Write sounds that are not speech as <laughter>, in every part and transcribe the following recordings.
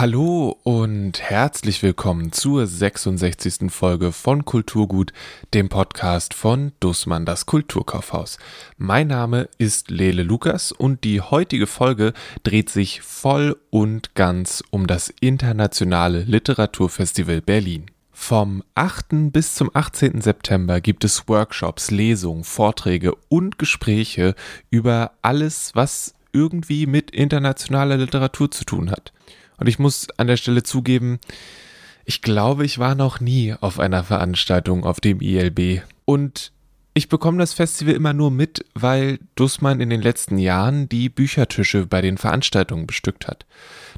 Hallo und herzlich willkommen zur 66. Folge von Kulturgut, dem Podcast von Dussmann das Kulturkaufhaus. Mein Name ist Lele Lukas und die heutige Folge dreht sich voll und ganz um das Internationale Literaturfestival Berlin. Vom 8. bis zum 18. September gibt es Workshops, Lesungen, Vorträge und Gespräche über alles, was irgendwie mit internationaler Literatur zu tun hat. Und ich muss an der Stelle zugeben, ich glaube, ich war noch nie auf einer Veranstaltung auf dem ILB. Und ich bekomme das Festival immer nur mit, weil Dussmann in den letzten Jahren die Büchertische bei den Veranstaltungen bestückt hat.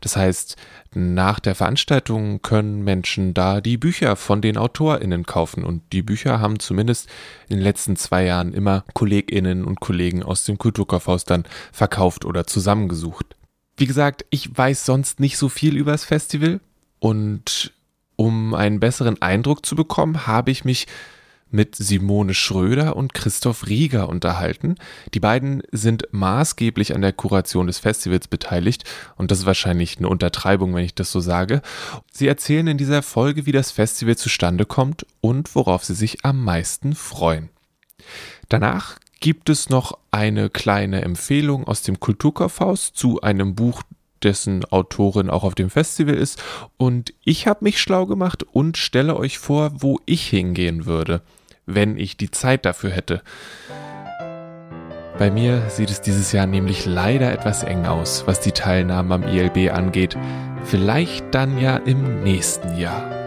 Das heißt, nach der Veranstaltung können Menschen da die Bücher von den AutorInnen kaufen und die Bücher haben zumindest in den letzten zwei Jahren immer KollegInnen und Kollegen aus dem Kulturkaufhaus dann verkauft oder zusammengesucht. Wie gesagt, ich weiß sonst nicht so viel über das Festival und um einen besseren Eindruck zu bekommen, habe ich mich mit Simone Schröder und Christoph Rieger unterhalten. Die beiden sind maßgeblich an der Kuration des Festivals beteiligt und das ist wahrscheinlich eine Untertreibung, wenn ich das so sage. Sie erzählen in dieser Folge, wie das Festival zustande kommt und worauf sie sich am meisten freuen. Danach gibt es noch eine kleine Empfehlung aus dem Kulturkaufhaus zu einem Buch, dessen Autorin auch auf dem Festival ist. Und ich habe mich schlau gemacht und stelle euch vor, wo ich hingehen würde, wenn ich die Zeit dafür hätte. Bei mir sieht es dieses Jahr nämlich leider etwas eng aus, was die Teilnahme am ILB angeht. Vielleicht dann ja im nächsten Jahr.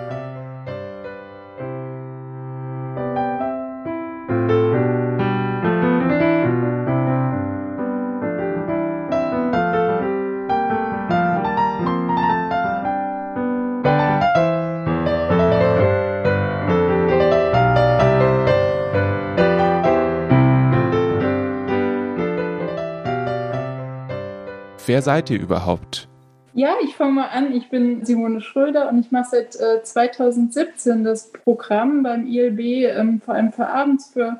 Wer seid ihr überhaupt? Ja, ich fange mal an. Ich bin Simone Schröder und ich mache seit äh, 2017 das Programm beim ILB, ähm, vor allem für abends für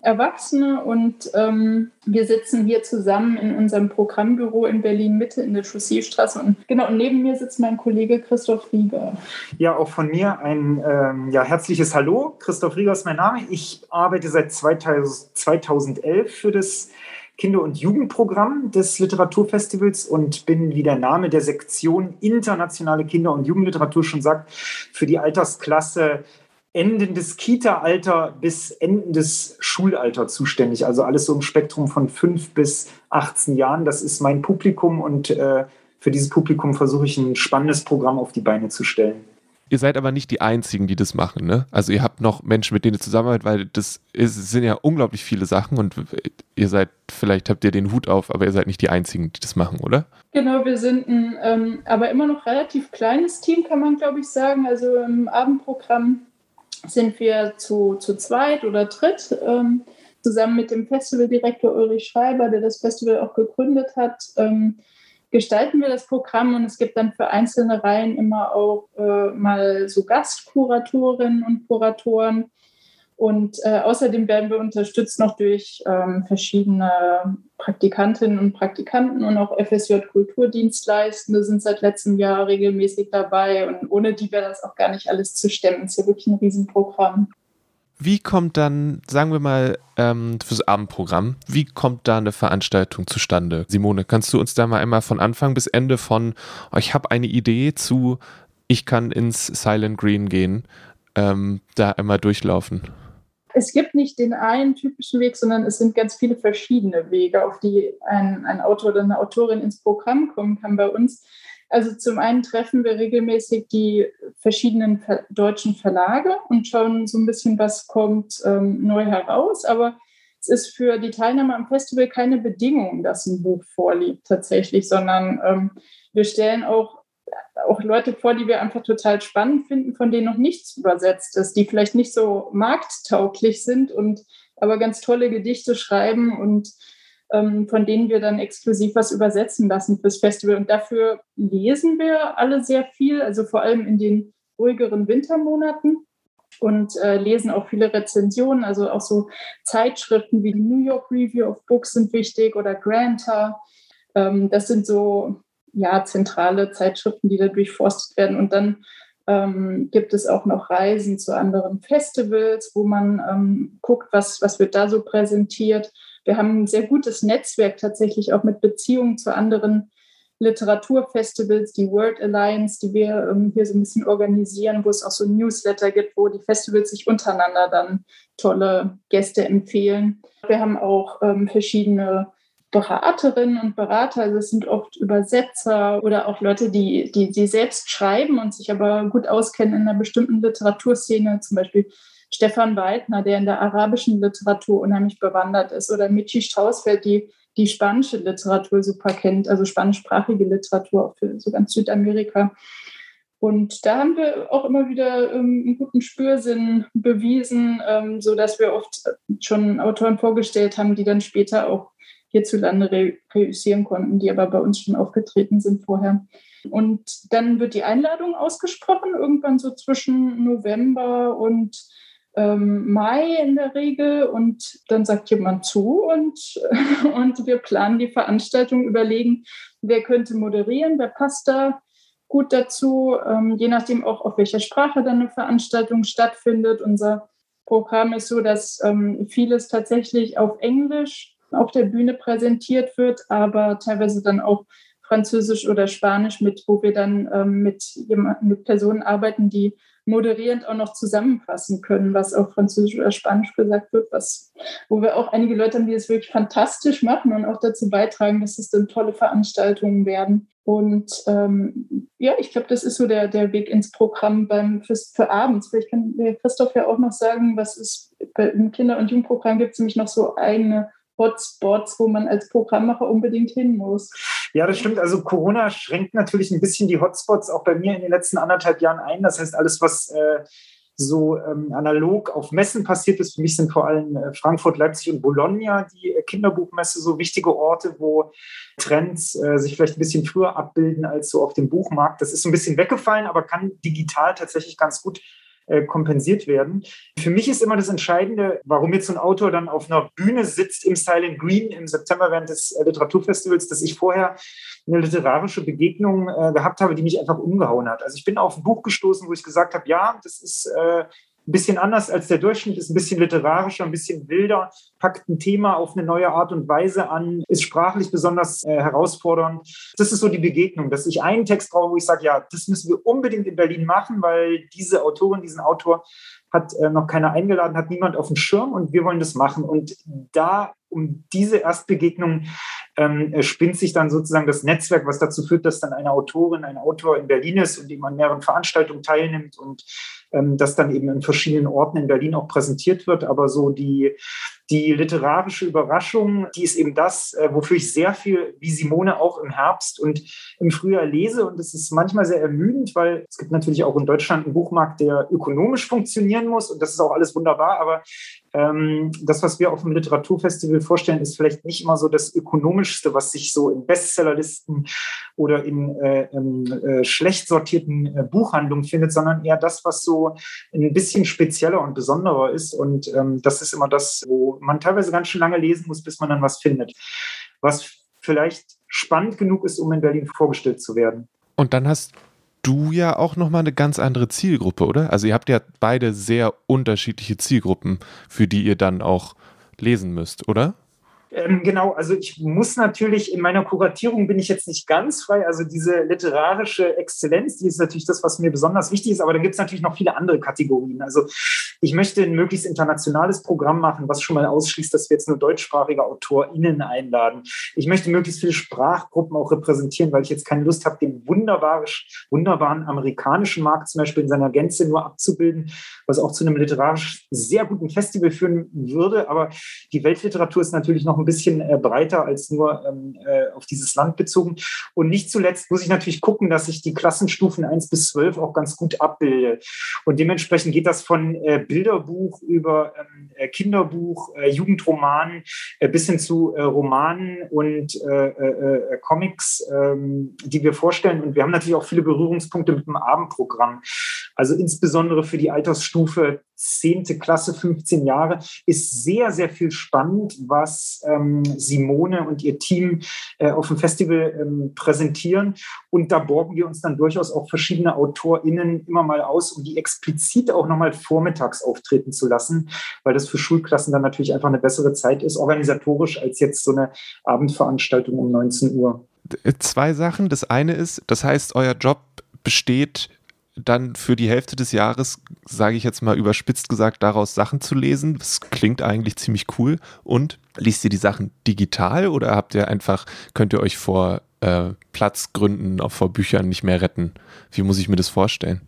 Erwachsene. Und ähm, wir sitzen hier zusammen in unserem Programmbüro in Berlin Mitte in der Chausseestraße. Und genau neben mir sitzt mein Kollege Christoph Rieger. Ja, auch von mir ein ähm, ja, herzliches Hallo. Christoph Rieger ist mein Name. Ich arbeite seit 2000, 2011 für das Kinder- und Jugendprogramm des Literaturfestivals und bin, wie der Name der Sektion Internationale Kinder- und Jugendliteratur schon sagt, für die Altersklasse endendes Kita-Alter bis endendes Schulalter zuständig. Also alles so im Spektrum von fünf bis 18 Jahren. Das ist mein Publikum und äh, für dieses Publikum versuche ich ein spannendes Programm auf die Beine zu stellen. Ihr seid aber nicht die Einzigen, die das machen, ne? Also ihr habt noch Menschen, mit denen ihr zusammenarbeitet, weil das ist, sind ja unglaublich viele Sachen und ihr seid, vielleicht habt ihr den Hut auf, aber ihr seid nicht die Einzigen, die das machen, oder? Genau, wir sind ein, ähm, aber immer noch relativ kleines Team, kann man glaube ich sagen. Also im Abendprogramm sind wir zu, zu zweit oder dritt, ähm, zusammen mit dem Festivaldirektor Ulrich Schreiber, der das Festival auch gegründet hat. Ähm, gestalten wir das Programm und es gibt dann für einzelne Reihen immer auch äh, mal so Gastkuratorinnen und Kuratoren. Und äh, außerdem werden wir unterstützt noch durch ähm, verschiedene Praktikantinnen und Praktikanten und auch FSJ-Kulturdienstleistende sind seit letztem Jahr regelmäßig dabei. Und ohne die wäre das auch gar nicht alles zu stemmen. Es ist ja wirklich ein Riesenprogramm. Wie kommt dann, sagen wir mal, ähm, fürs Abendprogramm, wie kommt da eine Veranstaltung zustande? Simone, kannst du uns da mal einmal von Anfang bis Ende von, oh, ich habe eine Idee zu, ich kann ins Silent Green gehen, ähm, da einmal durchlaufen? Es gibt nicht den einen typischen Weg, sondern es sind ganz viele verschiedene Wege, auf die ein, ein Autor oder eine Autorin ins Programm kommen kann bei uns. Also zum einen treffen wir regelmäßig die verschiedenen deutschen Verlage und schauen so ein bisschen, was kommt ähm, neu heraus. Aber es ist für die Teilnehmer am Festival keine Bedingung, dass ein Buch vorliegt tatsächlich, sondern ähm, wir stellen auch auch Leute vor, die wir einfach total spannend finden, von denen noch nichts übersetzt ist, die vielleicht nicht so markttauglich sind und aber ganz tolle Gedichte schreiben und von denen wir dann exklusiv was übersetzen lassen fürs Festival. Und dafür lesen wir alle sehr viel, also vor allem in den ruhigeren Wintermonaten und äh, lesen auch viele Rezensionen, also auch so Zeitschriften wie die New York Review of Books sind wichtig oder Granta. Ähm, das sind so ja, zentrale Zeitschriften, die da durchforstet werden. Und dann ähm, gibt es auch noch Reisen zu anderen Festivals, wo man ähm, guckt, was, was wird da so präsentiert. Wir haben ein sehr gutes Netzwerk tatsächlich auch mit Beziehungen zu anderen Literaturfestivals, die World Alliance, die wir ähm, hier so ein bisschen organisieren, wo es auch so Newsletter gibt, wo die Festivals sich untereinander dann tolle Gäste empfehlen. Wir haben auch ähm, verschiedene Beraterinnen und Berater, also es sind oft Übersetzer oder auch Leute, die, die, die selbst schreiben und sich aber gut auskennen in einer bestimmten Literaturszene, zum Beispiel Stefan Weidner, der in der arabischen Literatur unheimlich bewandert ist, oder Michi Straußfeld, die die spanische Literatur super kennt, also spanischsprachige Literatur auch für so ganz Südamerika. Und da haben wir auch immer wieder ähm, einen guten Spürsinn bewiesen, ähm, so dass wir oft schon Autoren vorgestellt haben, die dann später auch hierzulande re reüssieren konnten, die aber bei uns schon aufgetreten sind vorher. Und dann wird die Einladung ausgesprochen, irgendwann so zwischen November und ähm, Mai in der Regel. Und dann sagt jemand zu und, <laughs> und wir planen die Veranstaltung, überlegen, wer könnte moderieren, wer passt da gut dazu, ähm, je nachdem auch auf welcher Sprache dann eine Veranstaltung stattfindet. Unser Programm ist so, dass ähm, vieles tatsächlich auf Englisch auf der Bühne präsentiert wird, aber teilweise dann auch Französisch oder Spanisch mit, wo wir dann ähm, mit, mit Personen arbeiten, die moderierend auch noch zusammenfassen können, was auf Französisch oder Spanisch gesagt wird, was, wo wir auch einige Leute haben, die es wirklich fantastisch machen und auch dazu beitragen, dass es dann tolle Veranstaltungen werden. Und ähm, ja, ich glaube, das ist so der, der Weg ins Programm beim, für, für abends. Vielleicht kann Christoph ja auch noch sagen, was es im Kinder- und Jugendprogramm gibt es nämlich noch so eigene Hotspots, wo man als Programmmacher unbedingt hin muss. Ja, das stimmt. Also Corona schränkt natürlich ein bisschen die Hotspots auch bei mir in den letzten anderthalb Jahren ein. Das heißt, alles, was äh, so ähm, analog auf Messen passiert ist. Für mich sind vor allem äh, Frankfurt, Leipzig und Bologna die äh, Kinderbuchmesse so wichtige Orte, wo Trends äh, sich vielleicht ein bisschen früher abbilden als so auf dem Buchmarkt. Das ist so ein bisschen weggefallen, aber kann digital tatsächlich ganz gut äh, kompensiert werden. Für mich ist immer das Entscheidende, warum jetzt so ein Autor dann auf einer Bühne sitzt im Silent Green im September während des äh, Literaturfestivals, dass ich vorher eine literarische Begegnung äh, gehabt habe, die mich einfach umgehauen hat. Also ich bin auf ein Buch gestoßen, wo ich gesagt habe, ja, das ist äh, ein bisschen anders als der Durchschnitt, ist ein bisschen literarischer, ein bisschen wilder, packt ein Thema auf eine neue Art und Weise an, ist sprachlich besonders äh, herausfordernd. Das ist so die Begegnung, dass ich einen Text brauche, wo ich sage, ja, das müssen wir unbedingt in Berlin machen, weil diese Autorin, diesen Autor hat äh, noch keiner eingeladen, hat niemand auf dem Schirm und wir wollen das machen. Und da um diese Erstbegegnung ähm, spinnt sich dann sozusagen das Netzwerk, was dazu führt, dass dann eine Autorin, ein Autor in Berlin ist und eben an mehreren Veranstaltungen teilnimmt und ähm, das dann eben in verschiedenen Orten in Berlin auch präsentiert wird. Aber so die, die literarische Überraschung, die ist eben das, äh, wofür ich sehr viel, wie Simone, auch im Herbst und im Frühjahr lese. Und es ist manchmal sehr ermüdend, weil es gibt natürlich auch in Deutschland einen Buchmarkt, der ökonomisch funktionieren muss. Und das ist auch alles wunderbar. Aber ähm, das, was wir auf dem Literaturfestival vorstellen, ist vielleicht nicht immer so das Ökonomischste, was sich so in Bestsellerlisten oder in äh, äh, schlecht sortierten äh, Buchhandlungen findet, sondern eher das, was so ein bisschen spezieller und besonderer ist. Und ähm, das ist immer das, wo man teilweise ganz schön lange lesen muss, bis man dann was findet. Was vielleicht spannend genug ist, um in Berlin vorgestellt zu werden. Und dann hast du ja auch nochmal eine ganz andere Zielgruppe, oder? Also ihr habt ja beide sehr unterschiedliche Zielgruppen, für die ihr dann auch lesen müsst, oder? Ähm, genau, also ich muss natürlich in meiner Kuratierung bin ich jetzt nicht ganz frei. Also diese literarische Exzellenz, die ist natürlich das, was mir besonders wichtig ist. Aber dann gibt es natürlich noch viele andere Kategorien. Also ich möchte ein möglichst internationales Programm machen, was schon mal ausschließt, dass wir jetzt nur deutschsprachige AutorInnen einladen. Ich möchte möglichst viele Sprachgruppen auch repräsentieren, weil ich jetzt keine Lust habe, den wunderbaren amerikanischen Markt zum Beispiel in seiner Gänze nur abzubilden, was auch zu einem literarisch sehr guten Festival führen würde. Aber die Weltliteratur ist natürlich noch ein bisschen äh, breiter als nur ähm, äh, auf dieses Land bezogen. Und nicht zuletzt muss ich natürlich gucken, dass ich die Klassenstufen 1 bis 12 auch ganz gut abbilde. Und dementsprechend geht das von äh, Bilderbuch über ähm, äh, Kinderbuch, äh, Jugendroman äh, bis hin zu Romanen und Comics, ähm, die wir vorstellen. Und wir haben natürlich auch viele Berührungspunkte mit dem Abendprogramm. Also insbesondere für die Altersstufe 10. Klasse, 15 Jahre, ist sehr, sehr viel spannend, was ähm, Simone und ihr Team äh, auf dem Festival ähm, präsentieren. Und da borgen wir uns dann durchaus auch verschiedene AutorInnen immer mal aus, um die explizit auch nochmal vormittags auftreten zu lassen, weil das für Schulklassen dann natürlich einfach eine bessere Zeit ist, organisatorisch, als jetzt so eine Abendveranstaltung um 19 Uhr. Zwei Sachen. Das eine ist, das heißt, euer Job besteht dann für die Hälfte des Jahres, sage ich jetzt mal überspitzt gesagt, daraus Sachen zu lesen. Das klingt eigentlich ziemlich cool. Und liest ihr die Sachen digital oder habt ihr einfach, könnt ihr euch vor äh, Platzgründen auch vor Büchern nicht mehr retten? Wie muss ich mir das vorstellen?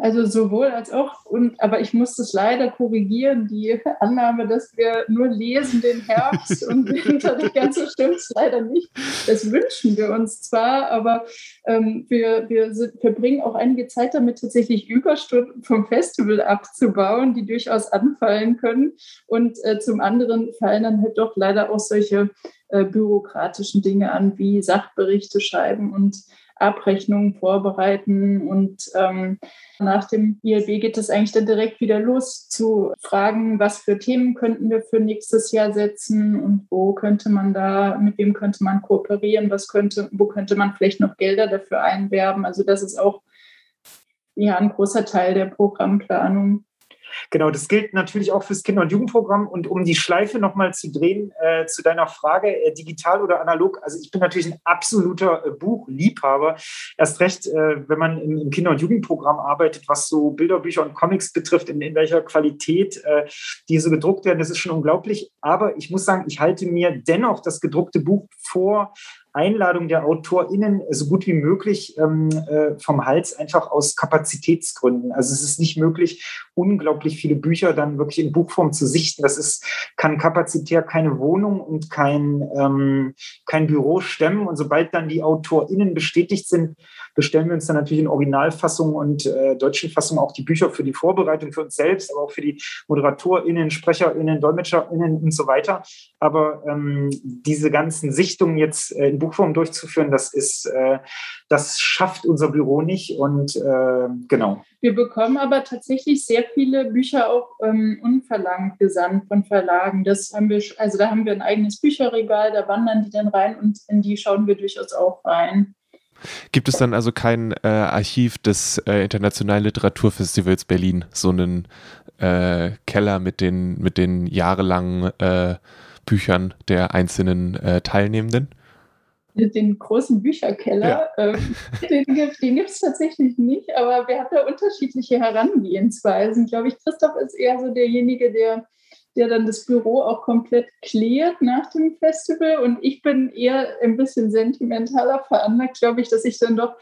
Also sowohl als auch, und, aber ich muss das leider korrigieren, die Annahme, dass wir nur lesen den Herbst <laughs> und Winter, die ganze stimmt leider nicht. Das wünschen wir uns zwar, aber ähm, wir, wir sind, verbringen auch einige Zeit damit, tatsächlich Überstunden vom Festival abzubauen, die durchaus anfallen können. Und äh, zum anderen fallen dann halt doch leider auch solche äh, bürokratischen Dinge an, wie Sachberichte schreiben und Abrechnungen vorbereiten. Und ähm, nach dem ILB geht es eigentlich dann direkt wieder los zu fragen, was für Themen könnten wir für nächstes Jahr setzen und wo könnte man da, mit wem könnte man kooperieren, was könnte, wo könnte man vielleicht noch Gelder dafür einwerben. Also das ist auch ja ein großer Teil der Programmplanung. Genau, das gilt natürlich auch fürs Kinder- und Jugendprogramm. Und um die Schleife nochmal zu drehen äh, zu deiner Frage, äh, digital oder analog, also ich bin natürlich ein absoluter äh, Buchliebhaber. Erst recht, äh, wenn man im, im, Kinder- und Jugendprogramm arbeitet, was so Bilderbücher und Comics betrifft, in, in welcher Qualität äh, diese gedruckt werden, das ist schon unglaublich. Aber ich muss sagen, ich halte mir dennoch das gedruckte Buch vor Einladung der AutorInnen so gut wie möglich ähm, äh, vom Hals, einfach aus Kapazitätsgründen. Also es ist nicht möglich, unglaublich viele Bücher dann wirklich in Buchform zu sichten. Das ist, kann kapazitär keine Wohnung und kein, ähm, kein Büro stemmen. Und sobald dann die AutorInnen bestätigt sind, bestellen wir uns dann natürlich in Originalfassung und äh, deutschen Fassung auch die Bücher für die Vorbereitung für uns selbst, aber auch für die ModeratorInnen, SprecherInnen, DolmetscherInnen und so weiter. Aber ähm, diese ganzen Sichtungen jetzt äh, in Buchform durchzuführen, das ist, äh, das schafft unser Büro nicht und äh, genau. Wir bekommen aber tatsächlich sehr viele Bücher auch ähm, unverlangt gesandt von Verlagen. Das haben wir, also da haben wir ein eigenes Bücherregal, da wandern die dann rein und in die schauen wir durchaus auch rein. Gibt es dann also kein äh, Archiv des äh, Internationalen Literaturfestivals Berlin, so einen äh, Keller mit den, mit den jahrelangen äh, Büchern der einzelnen äh, Teilnehmenden? Den großen Bücherkeller, ja. Ähm, den, den gibt es tatsächlich nicht, aber wir haben da unterschiedliche Herangehensweisen. Glaube ich, Christoph ist eher so derjenige, der der dann das Büro auch komplett klärt nach dem Festival. Und ich bin eher ein bisschen sentimentaler veranlagt, glaube ich, dass ich dann doch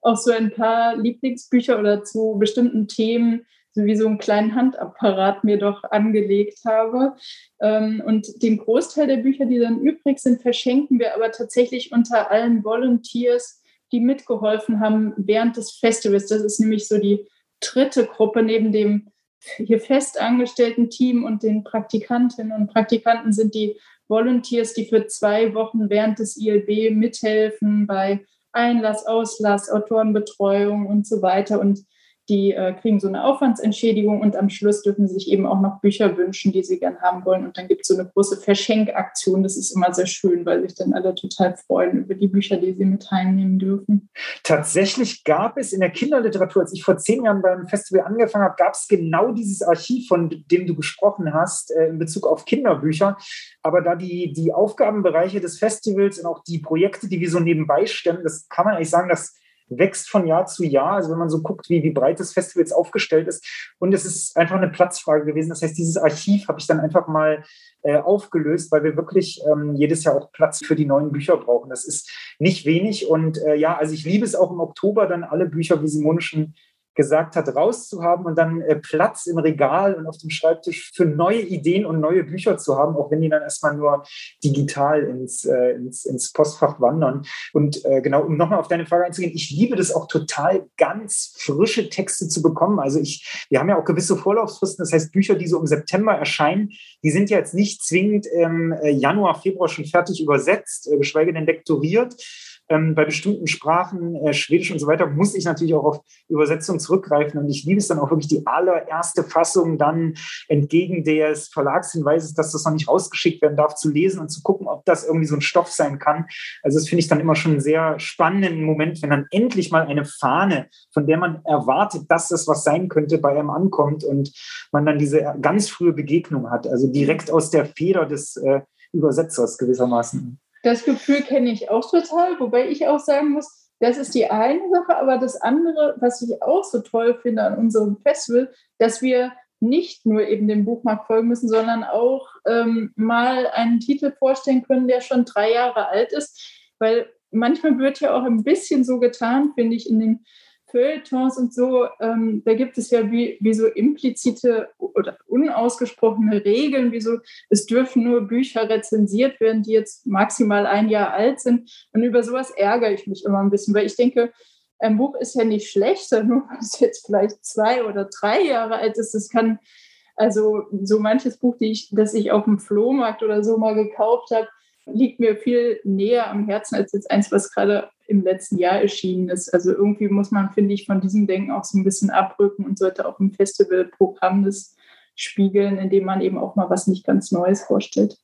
auch so ein paar Lieblingsbücher oder zu bestimmten Themen wie so einen kleinen Handapparat mir doch angelegt habe. Ähm, und den Großteil der Bücher, die dann übrig sind, verschenken wir aber tatsächlich unter allen Volunteers, die mitgeholfen haben während des Festivals. Das ist nämlich so die dritte Gruppe neben dem hier festangestellten Team und den Praktikantinnen und Praktikanten sind die Volunteers, die für zwei Wochen während des ILB mithelfen bei Einlass, Auslass, Autorenbetreuung und so weiter. Und die äh, kriegen so eine Aufwandsentschädigung und am Schluss dürfen sie sich eben auch noch Bücher wünschen, die sie gern haben wollen. Und dann gibt es so eine große Verschenkaktion. Das ist immer sehr schön, weil sich dann alle total freuen über die Bücher, die sie mit teilnehmen dürfen. Tatsächlich gab es in der Kinderliteratur, als ich vor zehn Jahren beim Festival angefangen habe, gab es genau dieses Archiv, von dem du gesprochen hast, äh, in Bezug auf Kinderbücher. Aber da die, die Aufgabenbereiche des Festivals und auch die Projekte, die wir so nebenbei stemmen, das kann man eigentlich sagen, dass wächst von Jahr zu Jahr. Also wenn man so guckt, wie, wie breit das Festival jetzt aufgestellt ist. Und es ist einfach eine Platzfrage gewesen. Das heißt, dieses Archiv habe ich dann einfach mal äh, aufgelöst, weil wir wirklich ähm, jedes Jahr auch Platz für die neuen Bücher brauchen. Das ist nicht wenig. Und äh, ja, also ich liebe es auch im Oktober dann alle Bücher wie Simone schon gesagt hat, rauszuhaben und dann äh, Platz im Regal und auf dem Schreibtisch für neue Ideen und neue Bücher zu haben, auch wenn die dann erstmal nur digital ins, äh, ins, ins Postfach wandern. Und äh, genau, um nochmal auf deine Frage einzugehen, ich liebe das auch total, ganz frische Texte zu bekommen. Also ich, wir haben ja auch gewisse Vorlaufsfristen, das heißt Bücher, die so im September erscheinen, die sind ja jetzt nicht zwingend im äh, Januar, Februar schon fertig übersetzt, äh, geschweige denn lektoriert ähm, bei bestimmten Sprachen, äh, Schwedisch und so weiter, muss ich natürlich auch auf Übersetzung zurückgreifen. Und ich liebe es dann auch wirklich die allererste Fassung dann entgegen des Verlagshinweises, dass das noch nicht rausgeschickt werden darf, zu lesen und zu gucken, ob das irgendwie so ein Stoff sein kann. Also das finde ich dann immer schon einen sehr spannenden Moment, wenn dann endlich mal eine Fahne, von der man erwartet, dass das was sein könnte, bei einem ankommt und man dann diese ganz frühe Begegnung hat. Also direkt aus der Feder des äh, Übersetzers gewissermaßen. Das Gefühl kenne ich auch total, wobei ich auch sagen muss, das ist die eine Sache, aber das andere, was ich auch so toll finde an unserem Festival, dass wir nicht nur eben dem Buchmarkt folgen müssen, sondern auch ähm, mal einen Titel vorstellen können, der schon drei Jahre alt ist, weil manchmal wird ja auch ein bisschen so getan, finde ich, in den Feuilletons und so, ähm, da gibt es ja wie, wie so implizite oder unausgesprochene Regeln, wie so, es dürfen nur Bücher rezensiert werden, die jetzt maximal ein Jahr alt sind. Und über sowas ärgere ich mich immer ein bisschen, weil ich denke, ein Buch ist ja nicht schlechter, nur <laughs> weil es jetzt vielleicht zwei oder drei Jahre alt ist. Es kann also so manches Buch, die ich, das ich auf dem Flohmarkt oder so mal gekauft habe, liegt mir viel näher am Herzen als jetzt eins, was gerade im letzten Jahr erschienen ist. Also irgendwie muss man, finde ich, von diesem Denken auch so ein bisschen abrücken und sollte auch im Festivalprogramm das spiegeln, indem man eben auch mal was nicht ganz Neues vorstellt.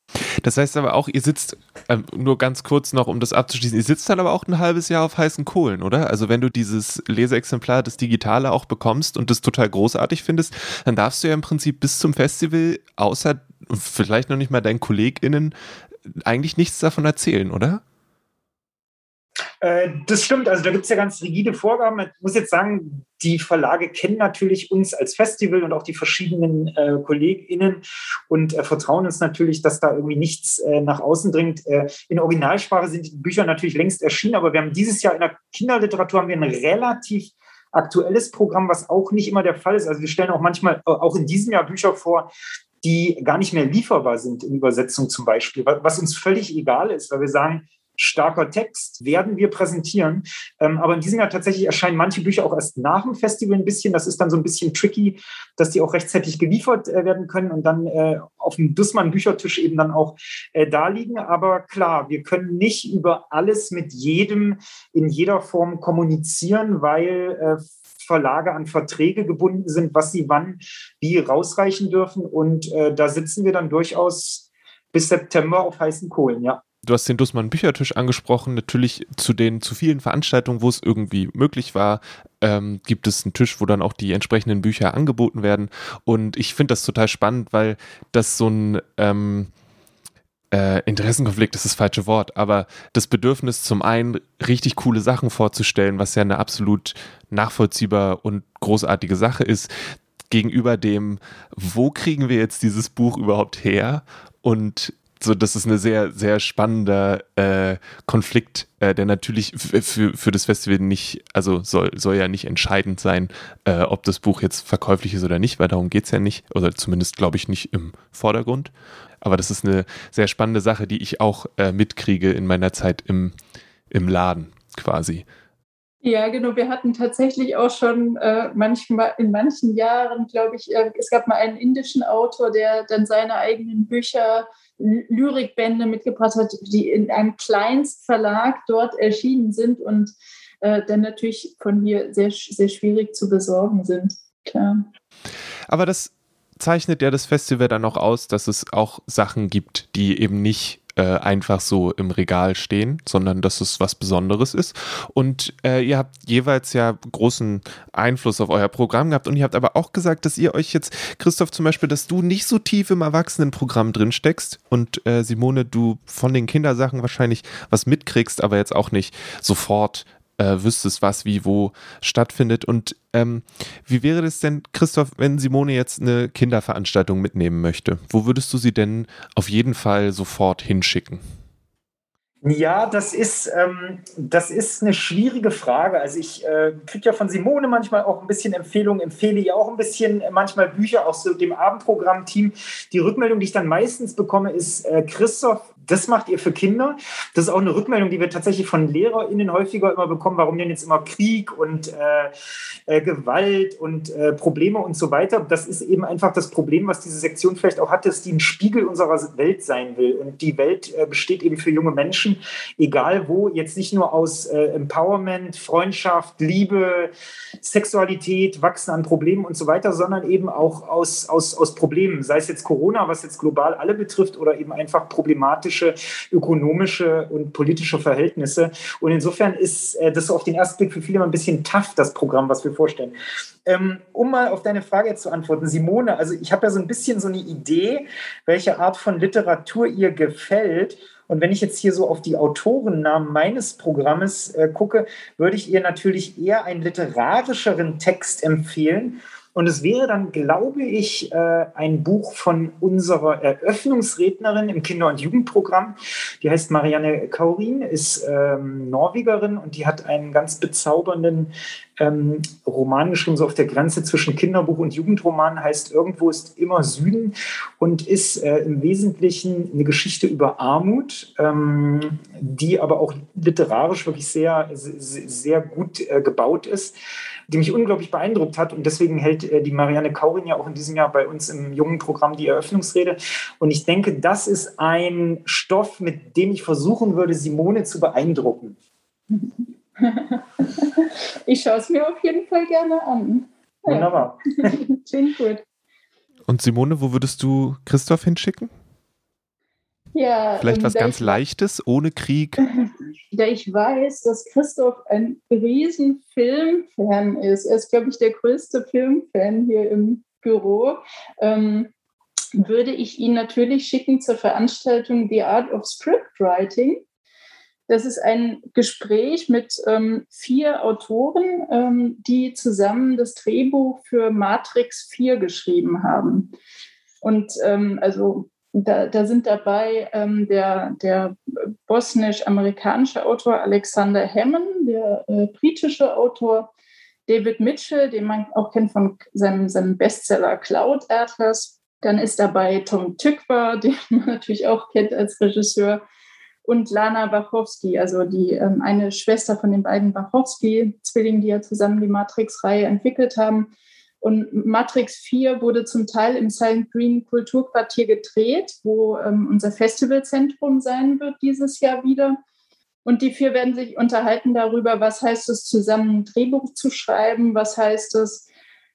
Das heißt aber auch, ihr sitzt, äh, nur ganz kurz noch, um das abzuschließen, ihr sitzt dann aber auch ein halbes Jahr auf heißen Kohlen, oder? Also wenn du dieses Leseexemplar, das Digitale auch bekommst und das total großartig findest, dann darfst du ja im Prinzip bis zum Festival, außer vielleicht noch nicht mal deinen KollegInnen, eigentlich nichts davon erzählen, oder? Äh, das stimmt, also da gibt es ja ganz rigide Vorgaben. Ich muss jetzt sagen, die Verlage kennen natürlich uns als Festival und auch die verschiedenen äh, KollegInnen und äh, vertrauen uns natürlich, dass da irgendwie nichts äh, nach außen dringt. Äh, in Originalsprache sind die Bücher natürlich längst erschienen, aber wir haben dieses Jahr in der Kinderliteratur haben wir ein relativ aktuelles Programm, was auch nicht immer der Fall ist. Also wir stellen auch manchmal, äh, auch in diesem Jahr Bücher vor, die gar nicht mehr lieferbar sind in Übersetzung zum Beispiel, was uns völlig egal ist, weil wir sagen, starker Text werden wir präsentieren. Ähm, aber in diesem Jahr tatsächlich erscheinen manche Bücher auch erst nach dem Festival ein bisschen. Das ist dann so ein bisschen tricky, dass die auch rechtzeitig geliefert äh, werden können und dann äh, auf dem Dussmann-Büchertisch eben dann auch äh, da liegen. Aber klar, wir können nicht über alles mit jedem in jeder Form kommunizieren, weil Verlage an Verträge gebunden sind, was sie wann wie rausreichen dürfen. Und äh, da sitzen wir dann durchaus bis September auf heißen Kohlen, ja. Du hast den Dussmann Büchertisch angesprochen. Natürlich zu den zu vielen Veranstaltungen, wo es irgendwie möglich war, ähm, gibt es einen Tisch, wo dann auch die entsprechenden Bücher angeboten werden. Und ich finde das total spannend, weil das so ein ähm, äh, Interessenkonflikt ist das falsche Wort, aber das Bedürfnis zum einen richtig coole Sachen vorzustellen, was ja eine absolut nachvollziehbar und großartige Sache ist, gegenüber dem, wo kriegen wir jetzt dieses Buch überhaupt her? Und so, das ist ein sehr, sehr spannender äh, Konflikt, äh, der natürlich für, das Festival nicht, also soll, soll ja nicht entscheidend sein, äh, ob das Buch jetzt verkäuflich ist oder nicht, weil darum geht es ja nicht, oder zumindest glaube ich nicht im Vordergrund. Aber das ist eine sehr spannende Sache, die ich auch äh, mitkriege in meiner Zeit im, im Laden quasi. Ja, genau. Wir hatten tatsächlich auch schon äh, manchmal in manchen Jahren, glaube ich, äh, es gab mal einen indischen Autor, der dann seine eigenen Bücher Lyrikbände mitgebracht hat, die in einem Kleinstverlag dort erschienen sind und äh, dann natürlich von hier sehr, sehr schwierig zu besorgen sind. Klar. Aber das zeichnet ja das Festival dann auch aus, dass es auch Sachen gibt, die eben nicht äh, einfach so im Regal stehen, sondern dass es was Besonderes ist. Und äh, ihr habt jeweils ja großen Einfluss auf euer Programm gehabt und ihr habt aber auch gesagt, dass ihr euch jetzt, Christoph zum Beispiel, dass du nicht so tief im Erwachsenenprogramm drin steckst und äh, Simone, du von den Kindersachen wahrscheinlich was mitkriegst, aber jetzt auch nicht sofort äh, wüsstest, was wie wo stattfindet. Und ähm, wie wäre das denn, Christoph, wenn Simone jetzt eine Kinderveranstaltung mitnehmen möchte? Wo würdest du sie denn auf jeden Fall sofort hinschicken? Ja, das ist, ähm, das ist eine schwierige Frage. Also ich äh, kriege ja von Simone manchmal auch ein bisschen Empfehlungen, empfehle ja auch ein bisschen äh, manchmal Bücher aus so dem Abendprogramm-Team. Die Rückmeldung, die ich dann meistens bekomme, ist, äh, Christoph, das macht ihr für Kinder. Das ist auch eine Rückmeldung, die wir tatsächlich von LehrerInnen häufiger immer bekommen. Warum denn jetzt immer Krieg und äh, äh, Gewalt und äh, Probleme und so weiter? Das ist eben einfach das Problem, was diese Sektion vielleicht auch hat, dass die ein Spiegel unserer Welt sein will. Und die Welt äh, besteht eben für junge Menschen, egal wo, jetzt nicht nur aus äh, Empowerment, Freundschaft, Liebe, Sexualität, Wachsen an Problemen und so weiter, sondern eben auch aus, aus, aus Problemen, sei es jetzt Corona, was jetzt global alle betrifft, oder eben einfach problematische ökonomische und politische Verhältnisse. Und insofern ist äh, das auf den ersten Blick für viele immer ein bisschen tough, das Programm, was wir vorstellen. Ähm, um mal auf deine Frage zu antworten, Simone, also ich habe ja so ein bisschen so eine Idee, welche Art von Literatur ihr gefällt. Und wenn ich jetzt hier so auf die Autorennamen meines Programmes äh, gucke, würde ich ihr natürlich eher einen literarischeren Text empfehlen. Und es wäre dann, glaube ich, äh, ein Buch von unserer Eröffnungsrednerin im Kinder- und Jugendprogramm. Die heißt Marianne Kaurin, ist ähm, Norwegerin und die hat einen ganz bezaubernden ähm, Roman geschrieben, so auf der Grenze zwischen Kinderbuch und Jugendroman, heißt Irgendwo ist immer Süden und ist äh, im Wesentlichen eine Geschichte über Armut, ähm, die aber auch literarisch wirklich sehr, sehr gut äh, gebaut ist die mich unglaublich beeindruckt hat. Und deswegen hält äh, die Marianne Kaurin ja auch in diesem Jahr bei uns im jungen Programm die Eröffnungsrede. Und ich denke, das ist ein Stoff, mit dem ich versuchen würde, Simone zu beeindrucken. <laughs> Ich schaue es mir auf jeden Fall gerne an. Wunderbar. <laughs> Klingt gut. Und Simone, wo würdest du Christoph hinschicken? Ja, Vielleicht was ganz Leichtes, ohne Krieg. <laughs> Ja, ich weiß, dass Christoph ein riesen Filmfan ist. Er ist, glaube ich, der größte Filmfan hier im Büro. Ähm, würde ich ihn natürlich schicken zur Veranstaltung The Art of Scriptwriting. Das ist ein Gespräch mit ähm, vier Autoren, ähm, die zusammen das Drehbuch für Matrix 4 geschrieben haben. Und ähm, also da, da, sind dabei ähm, der, der bosnisch-amerikanische Autor Alexander Hammond, der äh, britische Autor David Mitchell, den man auch kennt von seinem, seinem Bestseller Cloud Atlas. Dann ist dabei Tom Tykwer, <laughs> den man natürlich auch kennt als Regisseur und Lana Wachowski, also die ähm, eine Schwester von den beiden Wachowski-Zwillingen, die ja zusammen die Matrix-Reihe entwickelt haben. Und Matrix 4 wurde zum Teil im Silent Green Kulturquartier gedreht, wo ähm, unser Festivalzentrum sein wird dieses Jahr wieder. Und die vier werden sich unterhalten darüber, was heißt es, zusammen ein Drehbuch zu schreiben, was heißt es,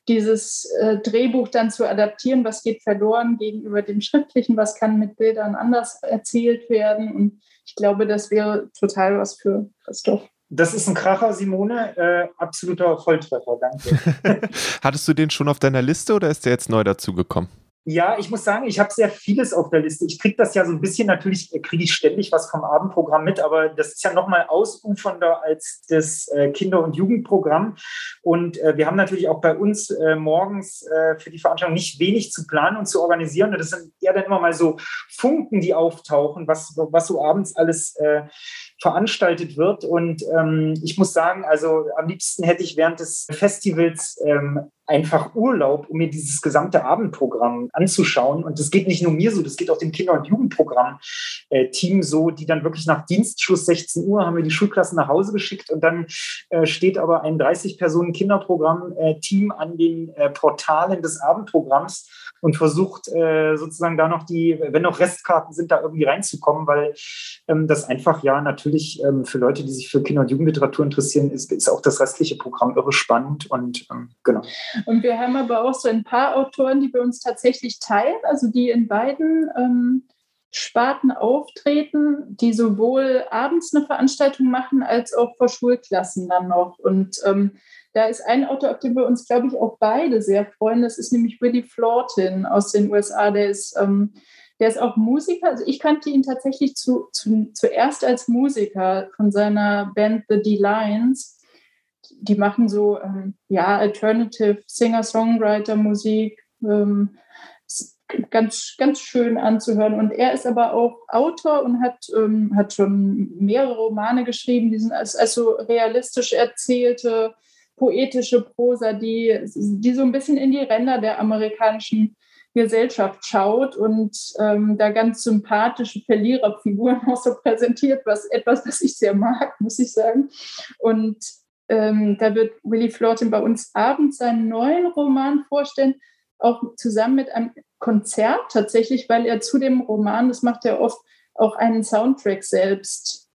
dieses äh, Drehbuch dann zu adaptieren, was geht verloren gegenüber dem schriftlichen, was kann mit Bildern anders erzählt werden. Und ich glaube, das wäre total was für Christoph. Das ist ein Kracher, Simone. Äh, absoluter Volltreffer, danke. <laughs> Hattest du den schon auf deiner Liste oder ist der jetzt neu dazugekommen? Ja, ich muss sagen, ich habe sehr vieles auf der Liste. Ich kriege das ja so ein bisschen, natürlich kriege ich ständig was vom Abendprogramm mit, aber das ist ja nochmal ausufernder als das äh, Kinder- und Jugendprogramm. Und äh, wir haben natürlich auch bei uns äh, morgens äh, für die Veranstaltung nicht wenig zu planen und zu organisieren. Und das sind eher dann immer mal so Funken, die auftauchen, was, was so abends alles äh, veranstaltet wird. Und ähm, ich muss sagen, also am liebsten hätte ich während des Festivals ähm, einfach Urlaub, um mir dieses gesamte Abendprogramm anzuschauen. Und das geht nicht nur mir so, das geht auch dem Kinder- und Jugendprogramm-Team äh, so, die dann wirklich nach Dienstschluss 16 Uhr haben wir die Schulklassen nach Hause geschickt und dann äh, steht aber ein 30-Personen-Kinderprogramm-Team an den äh, Portalen des Abendprogramms und versucht äh, sozusagen da noch die, wenn noch Restkarten sind, da irgendwie reinzukommen, weil ähm, das einfach ja natürlich ähm, für Leute, die sich für Kinder- und Jugendliteratur interessieren, ist, ist auch das restliche Programm irre spannend und ähm, genau. Und wir haben aber auch so ein paar Autoren, die wir uns tatsächlich teilen, also die in beiden ähm, Sparten auftreten, die sowohl abends eine Veranstaltung machen, als auch vor Schulklassen dann noch. Und ähm, da ist ein Autor, auf den wir uns, glaube ich, auch beide sehr freuen. Das ist nämlich Willie Flortin aus den USA. Der ist, ähm, der ist auch Musiker. Also ich kannte ihn tatsächlich zu, zu, zuerst als Musiker von seiner Band The D-Lines. Die machen so ähm, ja Alternative Singer-Songwriter-Musik. Ähm, ganz, ganz schön anzuhören. Und er ist aber auch Autor und hat, ähm, hat schon mehrere Romane geschrieben, die sind als, als realistisch erzählte poetische Prosa, die, die so ein bisschen in die Ränder der amerikanischen Gesellschaft schaut und ähm, da ganz sympathische Verliererfiguren <laughs> auch so präsentiert, was etwas, was ich sehr mag, muss ich sagen. Und ähm, da wird Willy Flortin bei uns abends seinen neuen Roman vorstellen, auch zusammen mit einem Konzert tatsächlich, weil er zu dem Roman, das macht er oft, auch einen Soundtrack selbst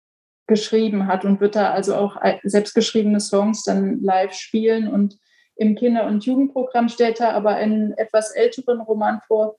geschrieben hat und wird da also auch selbstgeschriebene Songs dann live spielen und im Kinder- und Jugendprogramm stellt er aber einen etwas älteren Roman vor,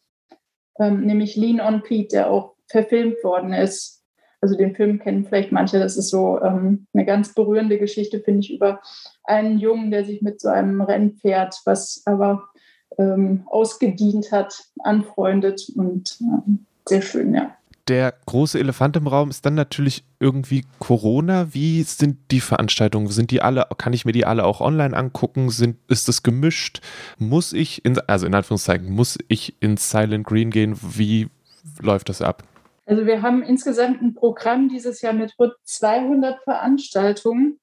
ähm, nämlich Lean on Pete, der auch verfilmt worden ist. Also den Film kennen vielleicht manche. Das ist so ähm, eine ganz berührende Geschichte, finde ich, über einen Jungen, der sich mit so einem Rennpferd, was aber ähm, ausgedient hat, anfreundet und ähm, sehr schön, ja. Der große Elefant im Raum ist dann natürlich irgendwie Corona. Wie sind die Veranstaltungen? Sind die alle, kann ich mir die alle auch online angucken? Sind, ist das gemischt? Muss ich, in, also in Anführungszeichen, muss ich ins Silent Green gehen? Wie läuft das ab? Also wir haben insgesamt ein Programm dieses Jahr mit rund 200 Veranstaltungen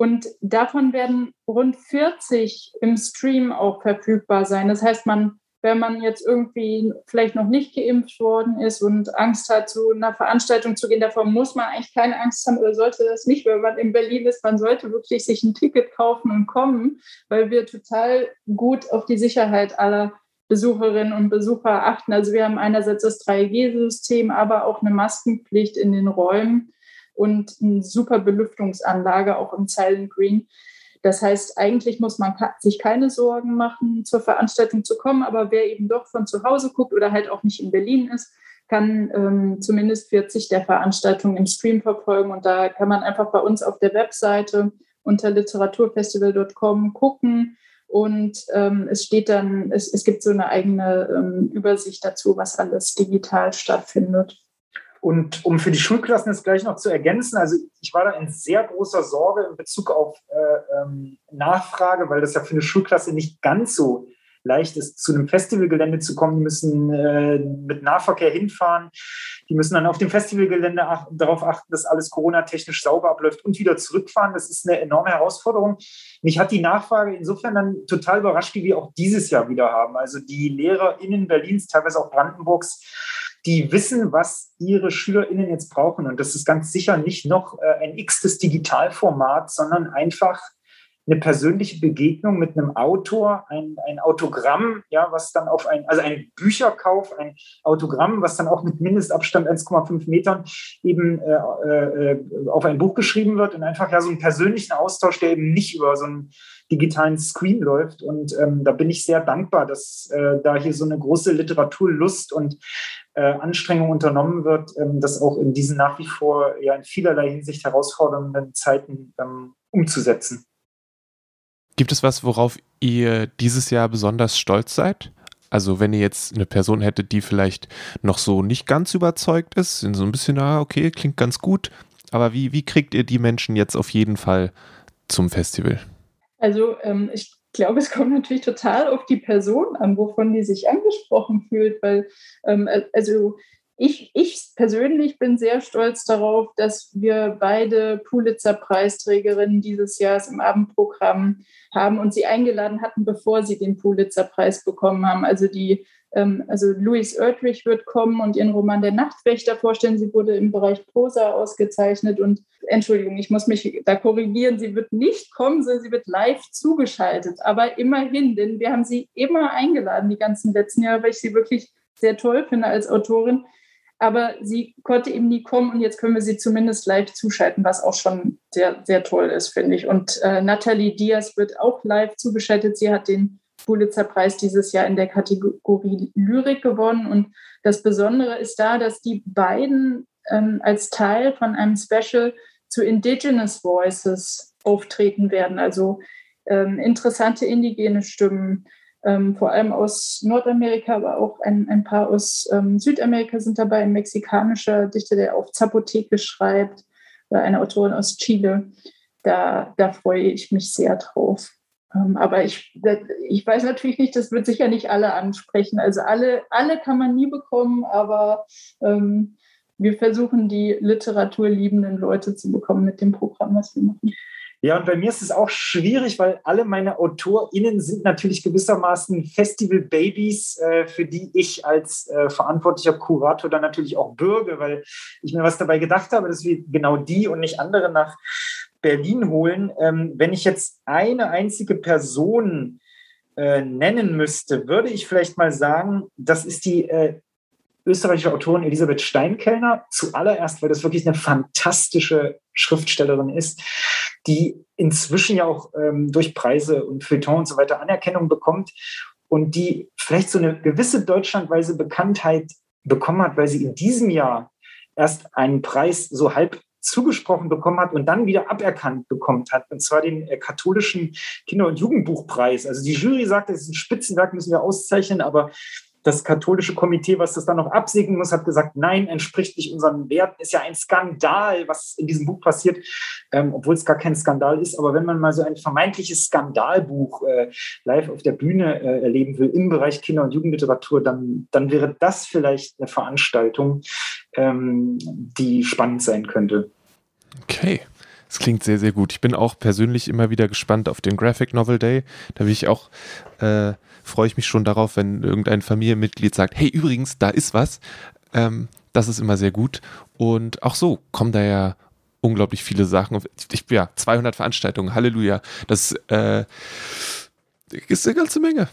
und davon werden rund 40 im Stream auch verfügbar sein. Das heißt, man wenn man jetzt irgendwie vielleicht noch nicht geimpft worden ist und Angst hat, zu einer Veranstaltung zu gehen, davor muss man eigentlich keine Angst haben oder sollte das nicht, wenn man in Berlin ist. Man sollte wirklich sich ein Ticket kaufen und kommen, weil wir total gut auf die Sicherheit aller Besucherinnen und Besucher achten. Also wir haben einerseits das 3G-System, aber auch eine Maskenpflicht in den Räumen und eine super Belüftungsanlage auch im Silent Green. Das heißt, eigentlich muss man sich keine Sorgen machen, zur Veranstaltung zu kommen, aber wer eben doch von zu Hause guckt oder halt auch nicht in Berlin ist, kann ähm, zumindest 40 der Veranstaltungen im Stream verfolgen. Und da kann man einfach bei uns auf der Webseite unter literaturfestival.com gucken. Und ähm, es steht dann, es, es gibt so eine eigene ähm, Übersicht dazu, was alles digital stattfindet. Und um für die Schulklassen das gleich noch zu ergänzen, also ich war da in sehr großer Sorge in Bezug auf äh, ähm, Nachfrage, weil das ja für eine Schulklasse nicht ganz so leicht ist, zu einem Festivalgelände zu kommen. Die müssen äh, mit Nahverkehr hinfahren. Die müssen dann auf dem Festivalgelände ach darauf achten, dass alles Corona-technisch sauber abläuft und wieder zurückfahren. Das ist eine enorme Herausforderung. Mich hat die Nachfrage insofern dann total überrascht, die wir auch dieses Jahr wieder haben. Also die LehrerInnen Berlins, teilweise auch Brandenburgs, die wissen, was ihre SchülerInnen jetzt brauchen. Und das ist ganz sicher nicht noch äh, ein x-tes Digitalformat, sondern einfach eine persönliche Begegnung mit einem Autor, ein, ein Autogramm, ja, was dann auf ein, also ein Bücherkauf, ein Autogramm, was dann auch mit Mindestabstand 1,5 Metern eben äh, äh, auf ein Buch geschrieben wird und einfach ja so einen persönlichen Austausch, der eben nicht über so einen digitalen Screen läuft. Und ähm, da bin ich sehr dankbar, dass äh, da hier so eine große Literaturlust und äh, Anstrengung unternommen wird, ähm, das auch in diesen nach wie vor ja in vielerlei Hinsicht herausfordernden Zeiten ähm, umzusetzen. Gibt es was, worauf ihr dieses Jahr besonders stolz seid? Also wenn ihr jetzt eine Person hättet, die vielleicht noch so nicht ganz überzeugt ist, sind so ein bisschen, ah, okay, klingt ganz gut, aber wie, wie kriegt ihr die Menschen jetzt auf jeden Fall zum Festival? Also ähm, ich glaube, es kommt natürlich total auf die Person an, wovon die sich angesprochen fühlt, weil ähm, also ich, ich persönlich bin sehr stolz darauf, dass wir beide Pulitzer-Preisträgerinnen dieses Jahres im Abendprogramm haben und sie eingeladen hatten, bevor sie den Pulitzer-Preis bekommen haben. Also die ähm, also Louise Erdrich wird kommen und ihren Roman Der Nachtwächter vorstellen. Sie wurde im Bereich Prosa ausgezeichnet und Entschuldigung, ich muss mich da korrigieren, sie wird nicht kommen, sondern sie wird live zugeschaltet. Aber immerhin, denn wir haben sie immer eingeladen, die ganzen letzten Jahre, weil ich sie wirklich sehr toll finde als Autorin aber sie konnte eben nie kommen und jetzt können wir sie zumindest live zuschalten, was auch schon sehr, sehr toll ist, finde ich. Und äh, Nathalie Diaz wird auch live zugeschaltet. Sie hat den Pulitzer-Preis dieses Jahr in der Kategorie Lyrik gewonnen. Und das Besondere ist da, dass die beiden ähm, als Teil von einem Special zu Indigenous Voices auftreten werden. Also ähm, interessante indigene Stimmen, ähm, vor allem aus Nordamerika, aber auch ein, ein paar aus ähm, Südamerika sind dabei. Ein mexikanischer Dichter, der auf Zapotheke schreibt, oder eine Autorin aus Chile. Da, da freue ich mich sehr drauf. Ähm, aber ich, ich weiß natürlich nicht, das wird sicher nicht alle ansprechen. Also alle, alle kann man nie bekommen, aber ähm, wir versuchen, die literaturliebenden Leute zu bekommen mit dem Programm, was wir machen. Ja, und bei mir ist es auch schwierig, weil alle meine AutorInnen sind natürlich gewissermaßen Festival-Babys, äh, für die ich als äh, verantwortlicher Kurator dann natürlich auch bürge, weil ich mir was dabei gedacht habe, dass wir genau die und nicht andere nach Berlin holen. Ähm, wenn ich jetzt eine einzige Person äh, nennen müsste, würde ich vielleicht mal sagen, das ist die äh, österreichische Autorin Elisabeth Steinkellner. Zuallererst, weil das wirklich eine fantastische Schriftstellerin ist, die inzwischen ja auch ähm, durch Preise und Feuilleton und so weiter Anerkennung bekommt und die vielleicht so eine gewisse deutschlandweise Bekanntheit bekommen hat, weil sie in diesem Jahr erst einen Preis so halb zugesprochen bekommen hat und dann wieder aberkannt bekommen hat, und zwar den äh, katholischen Kinder- und Jugendbuchpreis. Also die Jury sagt, es ist ein Spitzenwerk, müssen wir auszeichnen, aber das katholische Komitee, was das dann noch absegnen muss, hat gesagt, nein, entspricht nicht unseren Werten. Ist ja ein Skandal, was in diesem Buch passiert, ähm, obwohl es gar kein Skandal ist. Aber wenn man mal so ein vermeintliches Skandalbuch äh, live auf der Bühne äh, erleben will im Bereich Kinder- und Jugendliteratur, dann, dann wäre das vielleicht eine Veranstaltung, ähm, die spannend sein könnte. Okay. Das klingt sehr, sehr gut. Ich bin auch persönlich immer wieder gespannt auf den Graphic Novel Day. Da will ich auch äh, freue ich mich schon darauf, wenn irgendein Familienmitglied sagt, hey, übrigens, da ist was. Ähm, das ist immer sehr gut. Und auch so kommen da ja unglaublich viele Sachen. Ich, ja, 200 Veranstaltungen, Halleluja. Das äh, ist eine ganze Menge.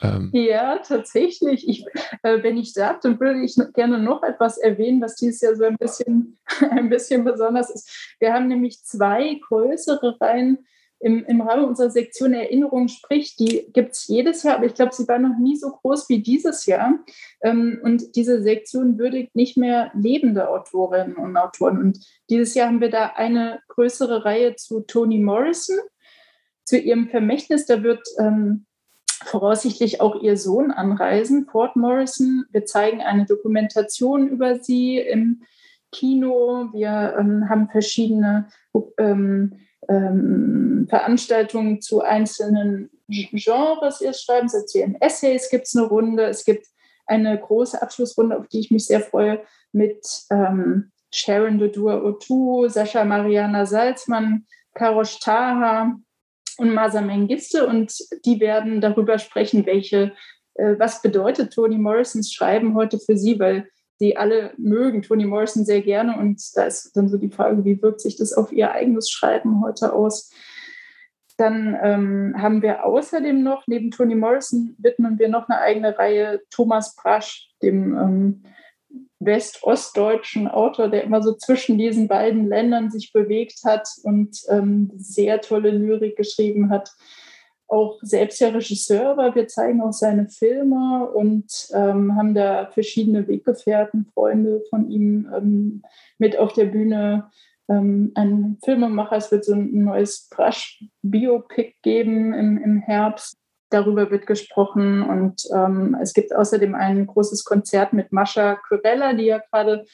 Ähm. Ja, tatsächlich. Ich, äh, wenn ich darf, dann würde ich gerne noch etwas erwähnen, was dieses Jahr so ein bisschen, <laughs> ein bisschen besonders ist. Wir haben nämlich zwei größere Reihen im, im Rahmen unserer Sektion Erinnerung spricht, die gibt es jedes Jahr, aber ich glaube, sie war noch nie so groß wie dieses Jahr. Ähm, und diese Sektion würdigt nicht mehr lebende Autorinnen und Autoren. Und dieses Jahr haben wir da eine größere Reihe zu Toni Morrison, zu ihrem Vermächtnis. Da wird ähm, voraussichtlich auch ihr Sohn anreisen, Ford Morrison. Wir zeigen eine Dokumentation über sie im Kino. Wir ähm, haben verschiedene ähm, ähm, Veranstaltungen zu einzelnen Genres ihr schreiben. Sie erzählen Essays, gibt es eine Runde. Es gibt eine große Abschlussrunde, auf die ich mich sehr freue, mit ähm, Sharon Dodur Otu, Sascha Mariana Salzmann, Karosh Taha und Masa Mengiste. Und die werden darüber sprechen, welche, äh, was bedeutet Toni Morrisons Schreiben heute für sie, weil die alle mögen Toni Morrison sehr gerne. Und da ist dann so die Frage, wie wirkt sich das auf ihr eigenes Schreiben heute aus? Dann ähm, haben wir außerdem noch, neben Toni Morrison, widmen wir noch eine eigene Reihe Thomas Brasch, dem ähm, westostdeutschen Autor, der immer so zwischen diesen beiden Ländern sich bewegt hat und ähm, sehr tolle Lyrik geschrieben hat auch selbst ja Regisseur war. Wir zeigen auch seine Filme und ähm, haben da verschiedene Weggefährten, Freunde von ihm ähm, mit auf der Bühne. Ähm, ein Filmemacher, es wird so ein neues Brush-Biopic geben im, im Herbst. Darüber wird gesprochen und ähm, es gibt außerdem ein großes Konzert mit Mascha Curella, die ja gerade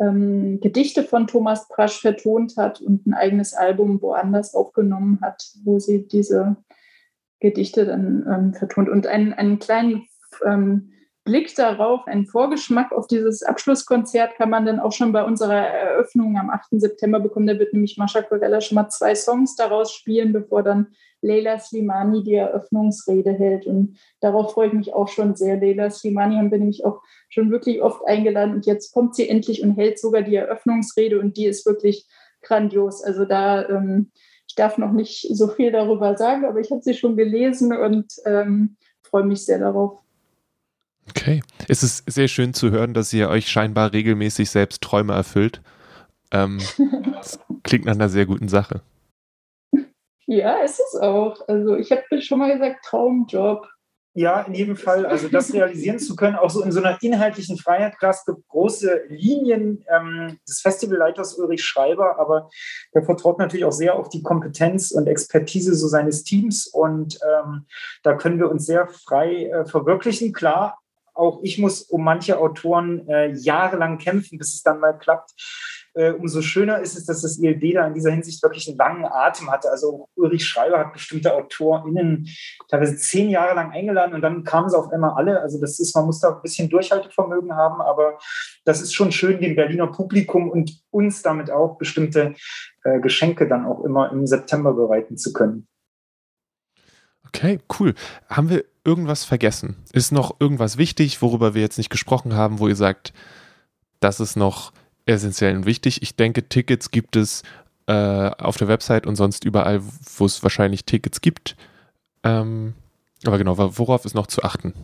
ähm, Gedichte von Thomas Prasch vertont hat und ein eigenes Album woanders aufgenommen hat, wo sie diese Gedichte dann ähm, vertont. Und einen, einen kleinen ähm, Blick darauf, einen Vorgeschmack auf dieses Abschlusskonzert kann man dann auch schon bei unserer Eröffnung am 8. September bekommen. Da wird nämlich Mascha Corella schon mal zwei Songs daraus spielen, bevor dann Leila Slimani die Eröffnungsrede hält. Und darauf freue ich mich auch schon sehr. Leila Slimani haben wir nämlich auch schon wirklich oft eingeladen und jetzt kommt sie endlich und hält sogar die Eröffnungsrede und die ist wirklich grandios. Also da ähm, ich darf noch nicht so viel darüber sagen, aber ich habe sie schon gelesen und ähm, freue mich sehr darauf. Okay. Es ist sehr schön zu hören, dass ihr euch scheinbar regelmäßig selbst Träume erfüllt. Ähm, <laughs> das klingt nach einer sehr guten Sache. Ja, ist es auch. Also ich habe schon mal gesagt, Traumjob. Ja, in jedem Fall. Also das realisieren zu können, auch so in so einer inhaltlichen Freiheit. Klar, es gibt große Linien ähm, des Festivalleiters Ulrich Schreiber, aber der vertraut natürlich auch sehr auf die Kompetenz und Expertise so seines Teams. Und ähm, da können wir uns sehr frei äh, verwirklichen. Klar, auch ich muss um manche Autoren äh, jahrelang kämpfen, bis es dann mal klappt. Äh, umso schöner ist es, dass das ELB da in dieser Hinsicht wirklich einen langen Atem hatte. Also Ulrich Schreiber hat bestimmte AutorInnen teilweise zehn Jahre lang eingeladen und dann kamen sie auf einmal alle. Also das ist, man muss da ein bisschen Durchhaltevermögen haben, aber das ist schon schön, dem Berliner Publikum und uns damit auch bestimmte äh, Geschenke dann auch immer im September bereiten zu können. Okay, cool. Haben wir irgendwas vergessen? Ist noch irgendwas wichtig, worüber wir jetzt nicht gesprochen haben, wo ihr sagt, das ist noch essentiell und wichtig? Ich denke, Tickets gibt es äh, auf der Website und sonst überall, wo es wahrscheinlich Tickets gibt. Ähm, aber genau, worauf ist noch zu achten?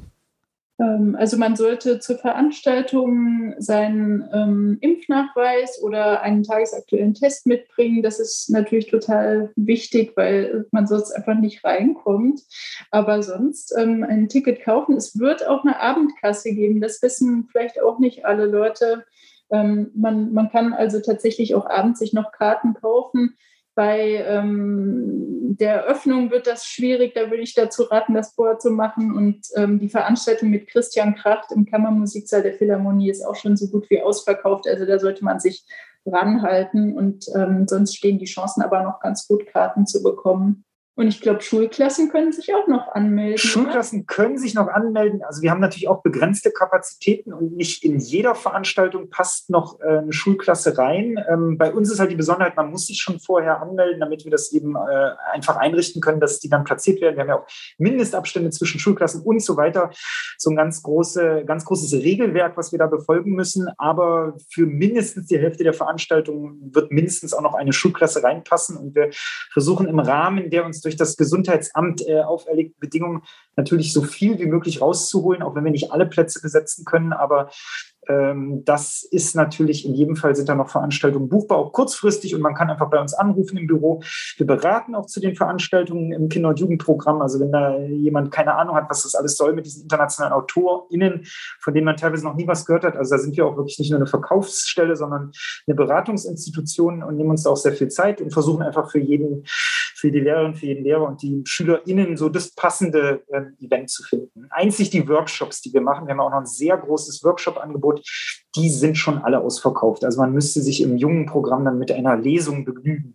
Ähm, also man sollte zur Veranstaltung seinen ähm, Impfnachweis oder einen tagesaktuellen Test mitbringen. Das ist natürlich total wichtig, weil man sonst einfach nicht reinkommt. Aber sonst ähm, ein Ticket kaufen. Es wird auch eine Abendkasse geben. Das wissen vielleicht auch nicht alle Leute. Ähm, man, man kann also tatsächlich auch abends sich noch Karten kaufen. Bei ähm, der Eröffnung wird das schwierig, da würde ich dazu raten, das vorher zu machen. Und ähm, die Veranstaltung mit Christian Kracht im Kammermusiksaal der Philharmonie ist auch schon so gut wie ausverkauft. Also da sollte man sich ranhalten und ähm, sonst stehen die Chancen aber noch ganz gut, Karten zu bekommen. Und ich glaube, Schulklassen können sich auch noch anmelden. Schulklassen oder? können sich noch anmelden. Also wir haben natürlich auch begrenzte Kapazitäten und nicht in jeder Veranstaltung passt noch äh, eine Schulklasse rein. Ähm, bei uns ist halt die Besonderheit, man muss sich schon vorher anmelden, damit wir das eben äh, einfach einrichten können, dass die dann platziert werden. Wir haben ja auch Mindestabstände zwischen Schulklassen und so weiter. So ein ganz, große, ganz großes Regelwerk, was wir da befolgen müssen. Aber für mindestens die Hälfte der Veranstaltung wird mindestens auch noch eine Schulklasse reinpassen. Und wir versuchen im Rahmen der uns durch das Gesundheitsamt äh, auferlegten Bedingungen natürlich so viel wie möglich rauszuholen, auch wenn wir nicht alle Plätze besetzen können. Aber ähm, das ist natürlich in jedem Fall sind da noch Veranstaltungen buchbar, auch kurzfristig und man kann einfach bei uns anrufen im Büro. Wir beraten auch zu den Veranstaltungen im Kinder- und Jugendprogramm. Also wenn da jemand keine Ahnung hat, was das alles soll mit diesen internationalen AutorInnen, von denen man teilweise noch nie was gehört hat. Also da sind wir auch wirklich nicht nur eine Verkaufsstelle, sondern eine Beratungsinstitution und nehmen uns da auch sehr viel Zeit und versuchen einfach für jeden, für die Lehrerin, für jeden Lehrer und die SchülerInnen so das passende äh, Event zu finden. Einzig die Workshops, die wir machen. Wir haben auch noch ein sehr großes Workshop-Angebot die sind schon alle ausverkauft. Also man müsste sich im jungen Programm dann mit einer Lesung begnügen.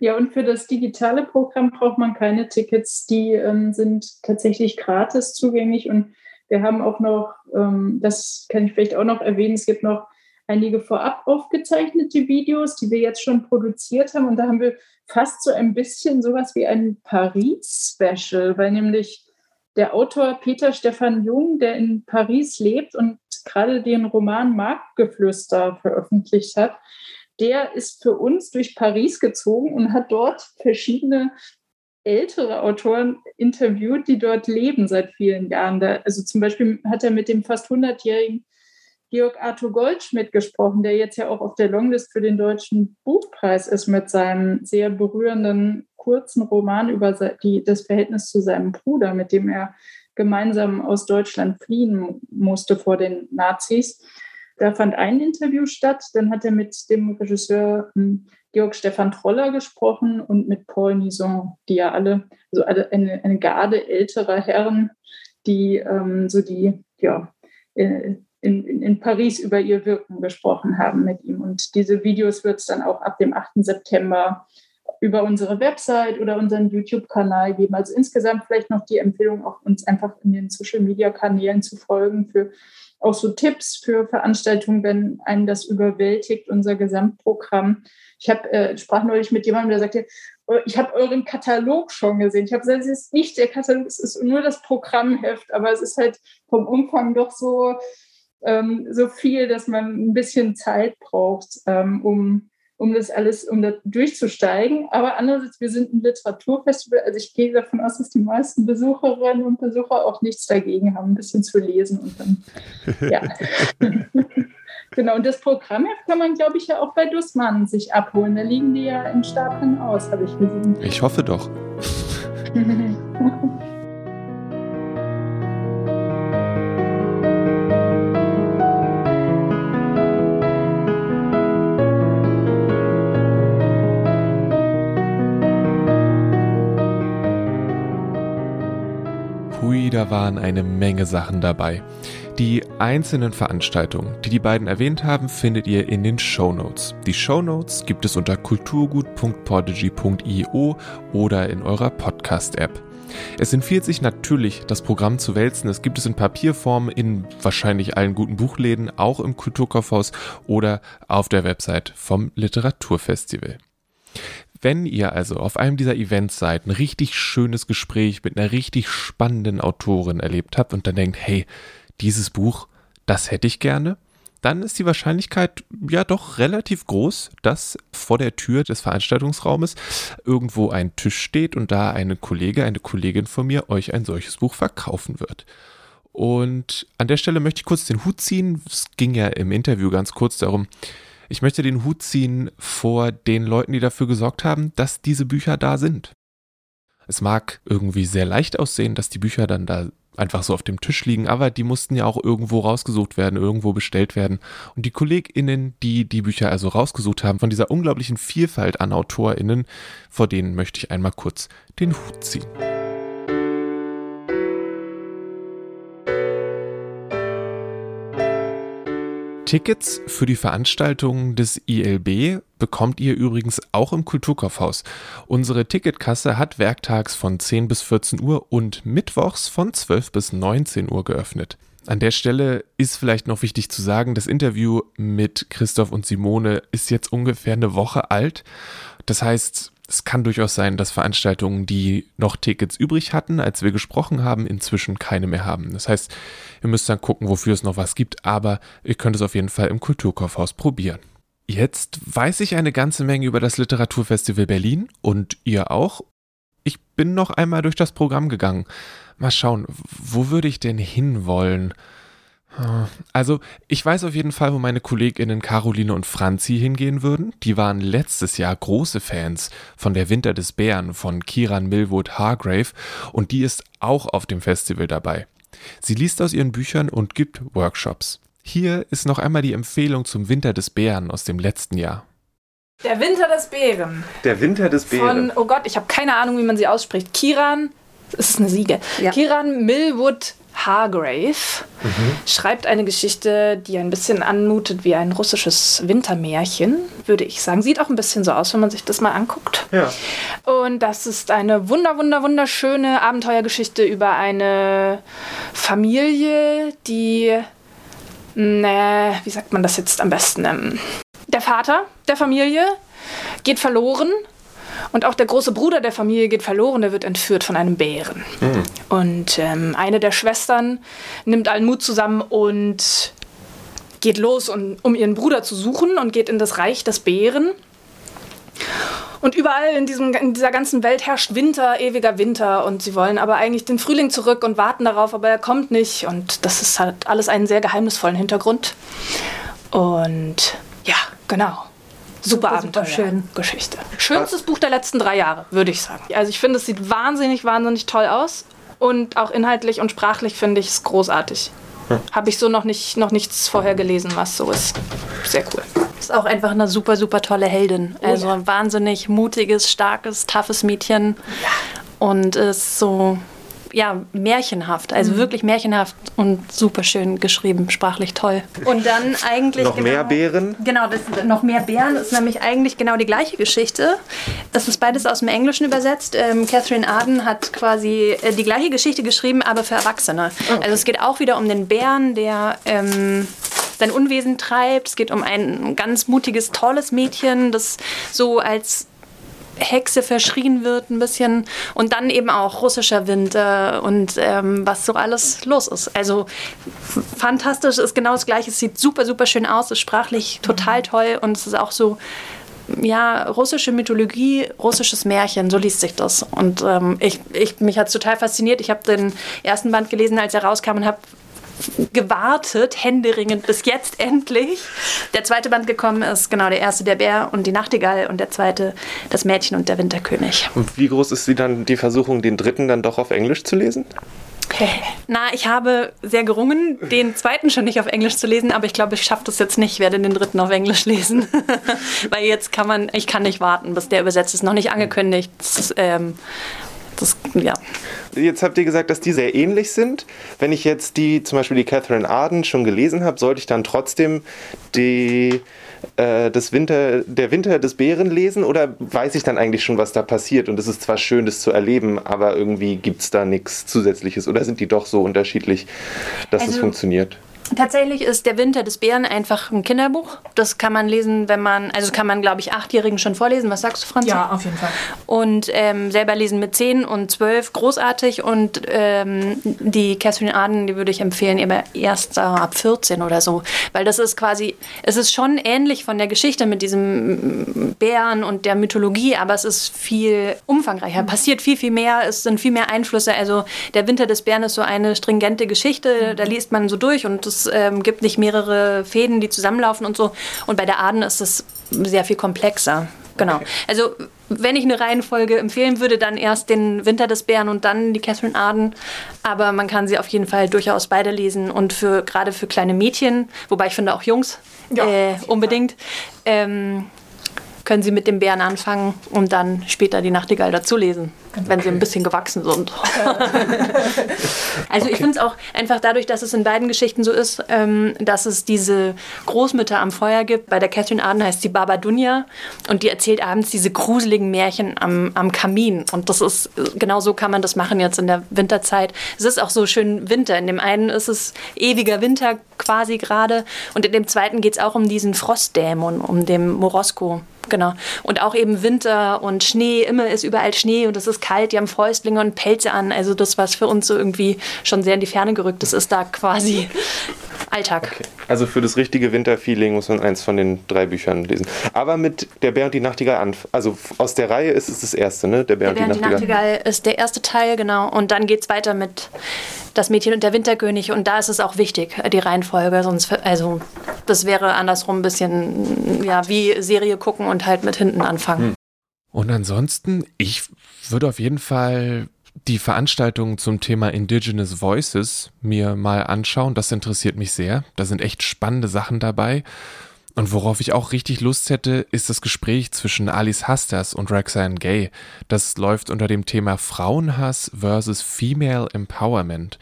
Ja, und für das digitale Programm braucht man keine Tickets. Die ähm, sind tatsächlich gratis zugänglich. Und wir haben auch noch, ähm, das kann ich vielleicht auch noch erwähnen, es gibt noch einige vorab aufgezeichnete Videos, die wir jetzt schon produziert haben. Und da haben wir fast so ein bisschen sowas wie ein Paris-Special, weil nämlich der Autor Peter Stefan Jung, der in Paris lebt und gerade den Roman Marktgeflüster veröffentlicht hat, der ist für uns durch Paris gezogen und hat dort verschiedene ältere Autoren interviewt, die dort leben seit vielen Jahren. Also zum Beispiel hat er mit dem fast 100-jährigen Georg Arthur Goldschmidt gesprochen, der jetzt ja auch auf der Longlist für den Deutschen Buchpreis ist mit seinem sehr berührenden kurzen Roman über die, das Verhältnis zu seinem Bruder, mit dem er gemeinsam aus Deutschland fliehen musste vor den Nazis. Da fand ein Interview statt. Dann hat er mit dem Regisseur hm, Georg Stefan Troller gesprochen und mit Paul Nison, die ja alle, also eine, eine Garde älterer Herren, die ähm, so die, ja, äh, in, in, in Paris über ihr Wirken gesprochen haben mit ihm. Und diese Videos wird es dann auch ab dem 8. September über unsere Website oder unseren YouTube-Kanal geben. Also insgesamt vielleicht noch die Empfehlung, auch uns einfach in den Social-Media-Kanälen zu folgen für auch so Tipps für Veranstaltungen, wenn einen das überwältigt, unser Gesamtprogramm. Ich habe äh, sprach neulich mit jemandem, der sagte, oh, ich habe euren Katalog schon gesehen. Ich habe gesagt, es ist nicht der Katalog, es ist nur das Programmheft, aber es ist halt vom Umfang doch so, ähm, so viel, dass man ein bisschen Zeit braucht, ähm, um um das alles, um da durchzusteigen. Aber andererseits, wir sind ein Literaturfestival, also ich gehe davon aus, dass die meisten Besucherinnen und Besucher auch nichts dagegen haben, ein bisschen zu lesen und dann, <laughs> ja. <laughs> genau, und das Programmheft kann man, glaube ich, ja auch bei Dussmann sich abholen. Da liegen die ja in Stapeln aus, habe ich gesehen. Ich hoffe doch. <laughs> da waren eine Menge Sachen dabei. Die einzelnen Veranstaltungen, die die beiden erwähnt haben, findet ihr in den Show. Die Show gibt es unter kulturgut.podigy.io oder in eurer Podcast-App. Es empfiehlt sich natürlich, das Programm zu wälzen. Es gibt es in Papierform in wahrscheinlich allen guten Buchläden, auch im Kulturkaufhaus oder auf der Website vom Literaturfestival. Wenn ihr also auf einem dieser Events seid, ein richtig schönes Gespräch mit einer richtig spannenden Autorin erlebt habt und dann denkt, hey, dieses Buch, das hätte ich gerne, dann ist die Wahrscheinlichkeit ja doch relativ groß, dass vor der Tür des Veranstaltungsraumes irgendwo ein Tisch steht und da eine Kollege, eine Kollegin von mir euch ein solches Buch verkaufen wird. Und an der Stelle möchte ich kurz den Hut ziehen. Es ging ja im Interview ganz kurz darum, ich möchte den Hut ziehen vor den Leuten, die dafür gesorgt haben, dass diese Bücher da sind. Es mag irgendwie sehr leicht aussehen, dass die Bücher dann da einfach so auf dem Tisch liegen, aber die mussten ja auch irgendwo rausgesucht werden, irgendwo bestellt werden. Und die KollegInnen, die die Bücher also rausgesucht haben, von dieser unglaublichen Vielfalt an AutorInnen, vor denen möchte ich einmal kurz den Hut ziehen. Tickets für die Veranstaltungen des ILB bekommt ihr übrigens auch im Kulturkaufhaus. Unsere Ticketkasse hat werktags von 10 bis 14 Uhr und mittwochs von 12 bis 19 Uhr geöffnet. An der Stelle ist vielleicht noch wichtig zu sagen, das Interview mit Christoph und Simone ist jetzt ungefähr eine Woche alt. Das heißt, es kann durchaus sein, dass Veranstaltungen, die noch Tickets übrig hatten, als wir gesprochen haben, inzwischen keine mehr haben. Das heißt, ihr müsst dann gucken, wofür es noch was gibt, aber ihr könnt es auf jeden Fall im Kulturkaufhaus probieren. Jetzt weiß ich eine ganze Menge über das Literaturfestival Berlin und ihr auch. Ich bin noch einmal durch das Programm gegangen. Mal schauen, wo würde ich denn hinwollen? Also, ich weiß auf jeden Fall, wo meine KollegInnen Caroline und Franzi hingehen würden. Die waren letztes Jahr große Fans von Der Winter des Bären von Kiran Millwood Hargrave und die ist auch auf dem Festival dabei. Sie liest aus ihren Büchern und gibt Workshops. Hier ist noch einmal die Empfehlung zum Winter des Bären aus dem letzten Jahr. Der Winter des Bären. Der Winter des Bären. Von, oh Gott, ich habe keine Ahnung, wie man sie ausspricht. Kiran, es ist eine Siege. Ja. Kiran Millwood Hargrave mhm. schreibt eine Geschichte, die ein bisschen anmutet wie ein russisches Wintermärchen, würde ich sagen. Sieht auch ein bisschen so aus, wenn man sich das mal anguckt. Ja. Und das ist eine wunder, wunder, wunderschöne Abenteuergeschichte über eine Familie, die, ne, wie sagt man das jetzt am besten? Ähm, der Vater der Familie geht verloren und auch der große Bruder der Familie geht verloren, der wird entführt von einem Bären. Mhm. Und ähm, eine der Schwestern nimmt allen Mut zusammen und geht los, um, um ihren Bruder zu suchen und geht in das Reich des Bären. Und überall in, diesem, in dieser ganzen Welt herrscht Winter, ewiger Winter. Und sie wollen aber eigentlich den Frühling zurück und warten darauf, aber er kommt nicht. Und das ist halt alles einen sehr geheimnisvollen Hintergrund. Und ja, genau. Super, Abenteuer. schön. Geschichte. Schönstes Buch der letzten drei Jahre, würde ich sagen. Also ich finde, es sieht wahnsinnig, wahnsinnig toll aus. Und auch inhaltlich und sprachlich finde ich es großartig. Hm. Habe ich so noch, nicht, noch nichts vorher gelesen, was so ist. Sehr cool. Ist auch einfach eine super, super tolle Heldin. Oh, also ein wahnsinnig mutiges, starkes, toughes Mädchen. Ja. Und ist so ja, märchenhaft, also mhm. wirklich märchenhaft und super schön geschrieben, sprachlich toll. Und dann eigentlich. noch genau, mehr Bären? Genau, das, noch mehr Bären ist nämlich eigentlich genau die gleiche Geschichte. Das ist beides aus dem Englischen übersetzt. Ähm, Catherine Arden hat quasi äh, die gleiche Geschichte geschrieben, aber für Erwachsene. Okay. Also es geht auch wieder um den Bären, der. Ähm, sein Unwesen treibt. Es geht um ein ganz mutiges, tolles Mädchen, das so als Hexe verschrien wird ein bisschen und dann eben auch russischer Winter und ähm, was so alles los ist. Also fantastisch, ist genau das gleiche, es sieht super, super schön aus, ist sprachlich total toll und es ist auch so ja, russische Mythologie, russisches Märchen, so liest sich das. Und ähm, ich, ich, mich hat es total fasziniert. Ich habe den ersten Band gelesen, als er rauskam und habe gewartet, händeringend, bis jetzt endlich der zweite Band gekommen ist. Genau, der erste der Bär und die Nachtigall und der zweite das Mädchen und der Winterkönig. Und wie groß ist sie dann die Versuchung, den dritten dann doch auf Englisch zu lesen? <laughs> Na, ich habe sehr gerungen, den zweiten schon nicht auf Englisch zu lesen, aber ich glaube, ich schaffe das jetzt nicht, ich werde den dritten auf Englisch lesen. <laughs> Weil jetzt kann man, ich kann nicht warten, bis der übersetzt ist, noch nicht angekündigt. Das, ähm, das, ja. jetzt habt ihr gesagt, dass die sehr ähnlich sind. Wenn ich jetzt die, zum Beispiel die Catherine Arden schon gelesen habe, sollte ich dann trotzdem die, äh, das Winter, der Winter des Bären lesen oder weiß ich dann eigentlich schon, was da passiert? Und es ist zwar schön, das zu erleben, aber irgendwie gibt es da nichts Zusätzliches oder sind die doch so unterschiedlich, dass also, es funktioniert? Tatsächlich ist Der Winter des Bären einfach ein Kinderbuch. Das kann man lesen, wenn man, also kann man, glaube ich, Achtjährigen schon vorlesen. Was sagst du, Franz? Ja, auf jeden Fall. Und ähm, selber lesen mit 10 und 12, großartig. Und ähm, die Catherine Arden, die würde ich empfehlen, aber erst ab 14 oder so. Weil das ist quasi, es ist schon ähnlich von der Geschichte mit diesem Bären und der Mythologie, aber es ist viel umfangreicher. Passiert viel, viel mehr. Es sind viel mehr Einflüsse. Also Der Winter des Bären ist so eine stringente Geschichte. Da liest man so durch und das es ähm, gibt nicht mehrere Fäden, die zusammenlaufen und so. Und bei der Aden ist es sehr viel komplexer. Genau. Okay. Also wenn ich eine Reihenfolge empfehlen würde, dann erst den Winter des Bären und dann die Catherine Arden. Aber man kann sie auf jeden Fall durchaus beide lesen und für gerade für kleine Mädchen, wobei ich finde auch Jungs ja, äh, unbedingt. Ähm, können Sie mit dem Bären anfangen und dann später die Nachtigall dazulesen, okay. wenn sie ein bisschen gewachsen sind. <laughs> also okay. ich finde es auch einfach dadurch, dass es in beiden Geschichten so ist, ähm, dass es diese Großmütter am Feuer gibt. Bei der Catherine Arden heißt sie Baba Dunja und die erzählt abends diese gruseligen Märchen am, am Kamin. Und das ist, genau so kann man das machen jetzt in der Winterzeit. Es ist auch so schön Winter. In dem einen ist es ewiger Winter quasi gerade und in dem zweiten geht es auch um diesen Frostdämon, um den Morosko. Genau. Und auch eben Winter und Schnee, immer ist überall Schnee und es ist kalt, die haben Fäustlinge und Pelze an. Also das, was für uns so irgendwie schon sehr in die Ferne gerückt ist, ist da quasi <laughs> Alltag. Okay. Also für das richtige Winterfeeling muss man eins von den drei Büchern lesen. Aber mit Der Bär und die Nachtigall an. Also aus der Reihe ist es das erste, ne? Der Bär, der und, die, Bär und die Nachtigall. ist der erste Teil, genau. Und dann geht es weiter mit Das Mädchen und der Winterkönig. Und da ist es auch wichtig, die Reihenfolge. Sonst, also das wäre andersrum ein bisschen ja, wie Serie gucken und halt mit hinten anfangen. Hm. Und ansonsten, ich würde auf jeden Fall die Veranstaltungen zum Thema Indigenous Voices mir mal anschauen. Das interessiert mich sehr. Da sind echt spannende Sachen dabei. Und worauf ich auch richtig Lust hätte, ist das Gespräch zwischen Alice Hastas und Roxanne Gay. Das läuft unter dem Thema Frauenhass versus Female Empowerment.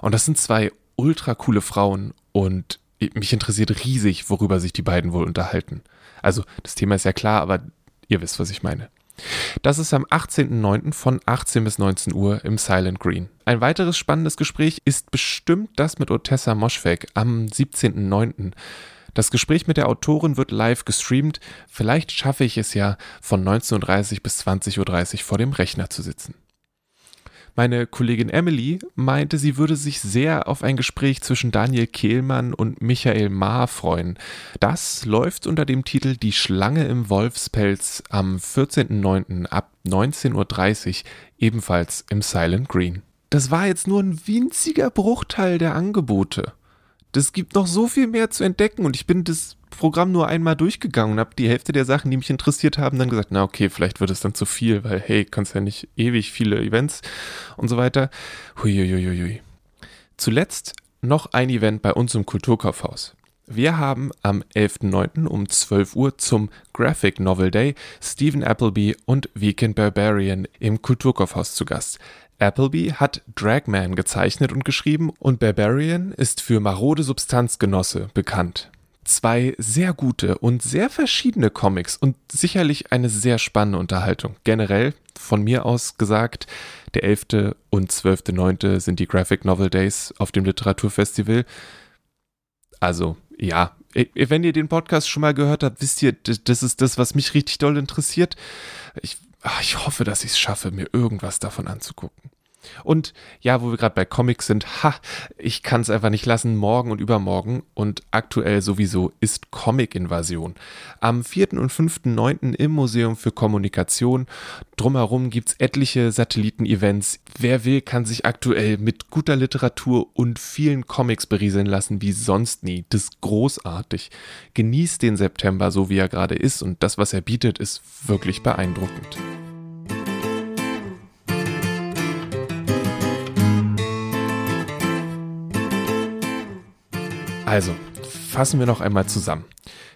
Und das sind zwei ultra coole Frauen und mich interessiert riesig, worüber sich die beiden wohl unterhalten. Also, das Thema ist ja klar, aber ihr wisst, was ich meine. Das ist am 18.09. von 18 bis 19 Uhr im Silent Green. Ein weiteres spannendes Gespräch ist bestimmt das mit Otessa Moschweg am 17.09. Das Gespräch mit der Autorin wird live gestreamt. Vielleicht schaffe ich es ja, von 19.30 Uhr bis 20.30 Uhr vor dem Rechner zu sitzen. Meine Kollegin Emily meinte, sie würde sich sehr auf ein Gespräch zwischen Daniel Kehlmann und Michael Maar freuen. Das läuft unter dem Titel Die Schlange im Wolfspelz am 14.09. ab 19.30 Uhr ebenfalls im Silent Green. Das war jetzt nur ein winziger Bruchteil der Angebote. Es gibt noch so viel mehr zu entdecken und ich bin das Programm nur einmal durchgegangen und habe die Hälfte der Sachen, die mich interessiert haben, dann gesagt, na okay, vielleicht wird es dann zu viel, weil hey, kannst ja nicht ewig viele Events und so weiter. Huiuiuiui. Zuletzt noch ein Event bei uns im Kulturkaufhaus. Wir haben am 11.09. um 12 Uhr zum Graphic Novel Day Stephen Appleby und Weekend Barbarian im Kulturkaufhaus zu Gast. Appleby hat Dragman gezeichnet und geschrieben und Barbarian ist für marode Substanzgenosse bekannt. Zwei sehr gute und sehr verschiedene Comics und sicherlich eine sehr spannende Unterhaltung. Generell von mir aus gesagt, der 11. und 12.9. sind die Graphic Novel Days auf dem Literaturfestival. Also, ja, wenn ihr den Podcast schon mal gehört habt, wisst ihr, das ist das, was mich richtig doll interessiert. Ich ach, ich hoffe, dass ich es schaffe, mir irgendwas davon anzugucken. Und ja, wo wir gerade bei Comics sind, ha, ich kann es einfach nicht lassen, morgen und übermorgen und aktuell sowieso ist Comic-Invasion. Am 4. und 5.9. im Museum für Kommunikation. Drumherum gibt es etliche Satelliten-Events. Wer will, kann sich aktuell mit guter Literatur und vielen Comics berieseln lassen wie sonst nie. Das ist großartig. Genießt den September so, wie er gerade ist und das, was er bietet, ist wirklich beeindruckend. Also, fassen wir noch einmal zusammen.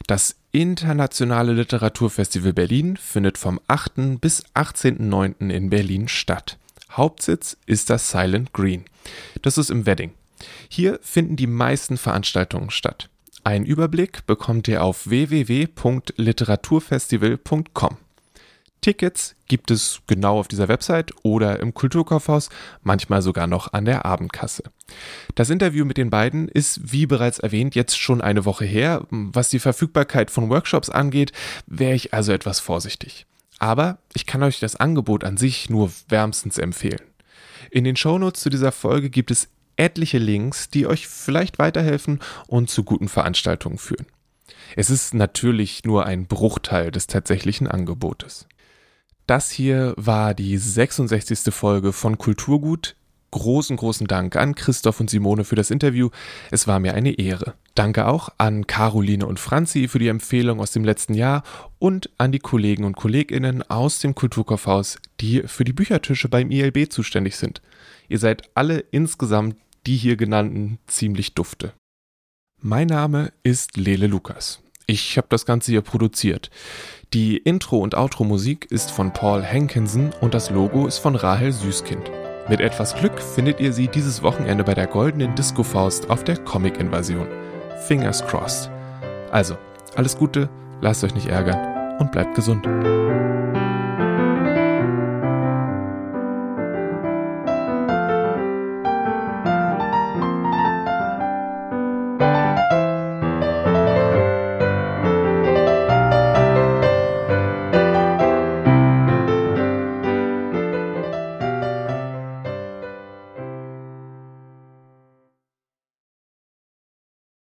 Das Internationale Literaturfestival Berlin findet vom 8. bis 18.09. in Berlin statt. Hauptsitz ist das Silent Green. Das ist im Wedding. Hier finden die meisten Veranstaltungen statt. Einen Überblick bekommt ihr auf www.literaturfestival.com. Tickets gibt es genau auf dieser Website oder im Kulturkaufhaus, manchmal sogar noch an der Abendkasse. Das Interview mit den beiden ist, wie bereits erwähnt, jetzt schon eine Woche her. Was die Verfügbarkeit von Workshops angeht, wäre ich also etwas vorsichtig. Aber ich kann euch das Angebot an sich nur wärmstens empfehlen. In den Shownotes zu dieser Folge gibt es etliche Links, die euch vielleicht weiterhelfen und zu guten Veranstaltungen führen. Es ist natürlich nur ein Bruchteil des tatsächlichen Angebotes. Das hier war die 66. Folge von Kulturgut. Großen, großen Dank an Christoph und Simone für das Interview. Es war mir eine Ehre. Danke auch an Caroline und Franzi für die Empfehlung aus dem letzten Jahr und an die Kollegen und Kolleginnen aus dem Kulturkaufhaus, die für die Büchertische beim ILB zuständig sind. Ihr seid alle insgesamt die hier genannten ziemlich dufte. Mein Name ist Lele Lukas. Ich habe das Ganze hier produziert. Die Intro- und Outro-Musik ist von Paul Hankinson und das Logo ist von Rahel Süßkind. Mit etwas Glück findet ihr sie dieses Wochenende bei der Goldenen Disco Faust auf der Comic-Invasion. Fingers crossed. Also, alles Gute, lasst euch nicht ärgern und bleibt gesund.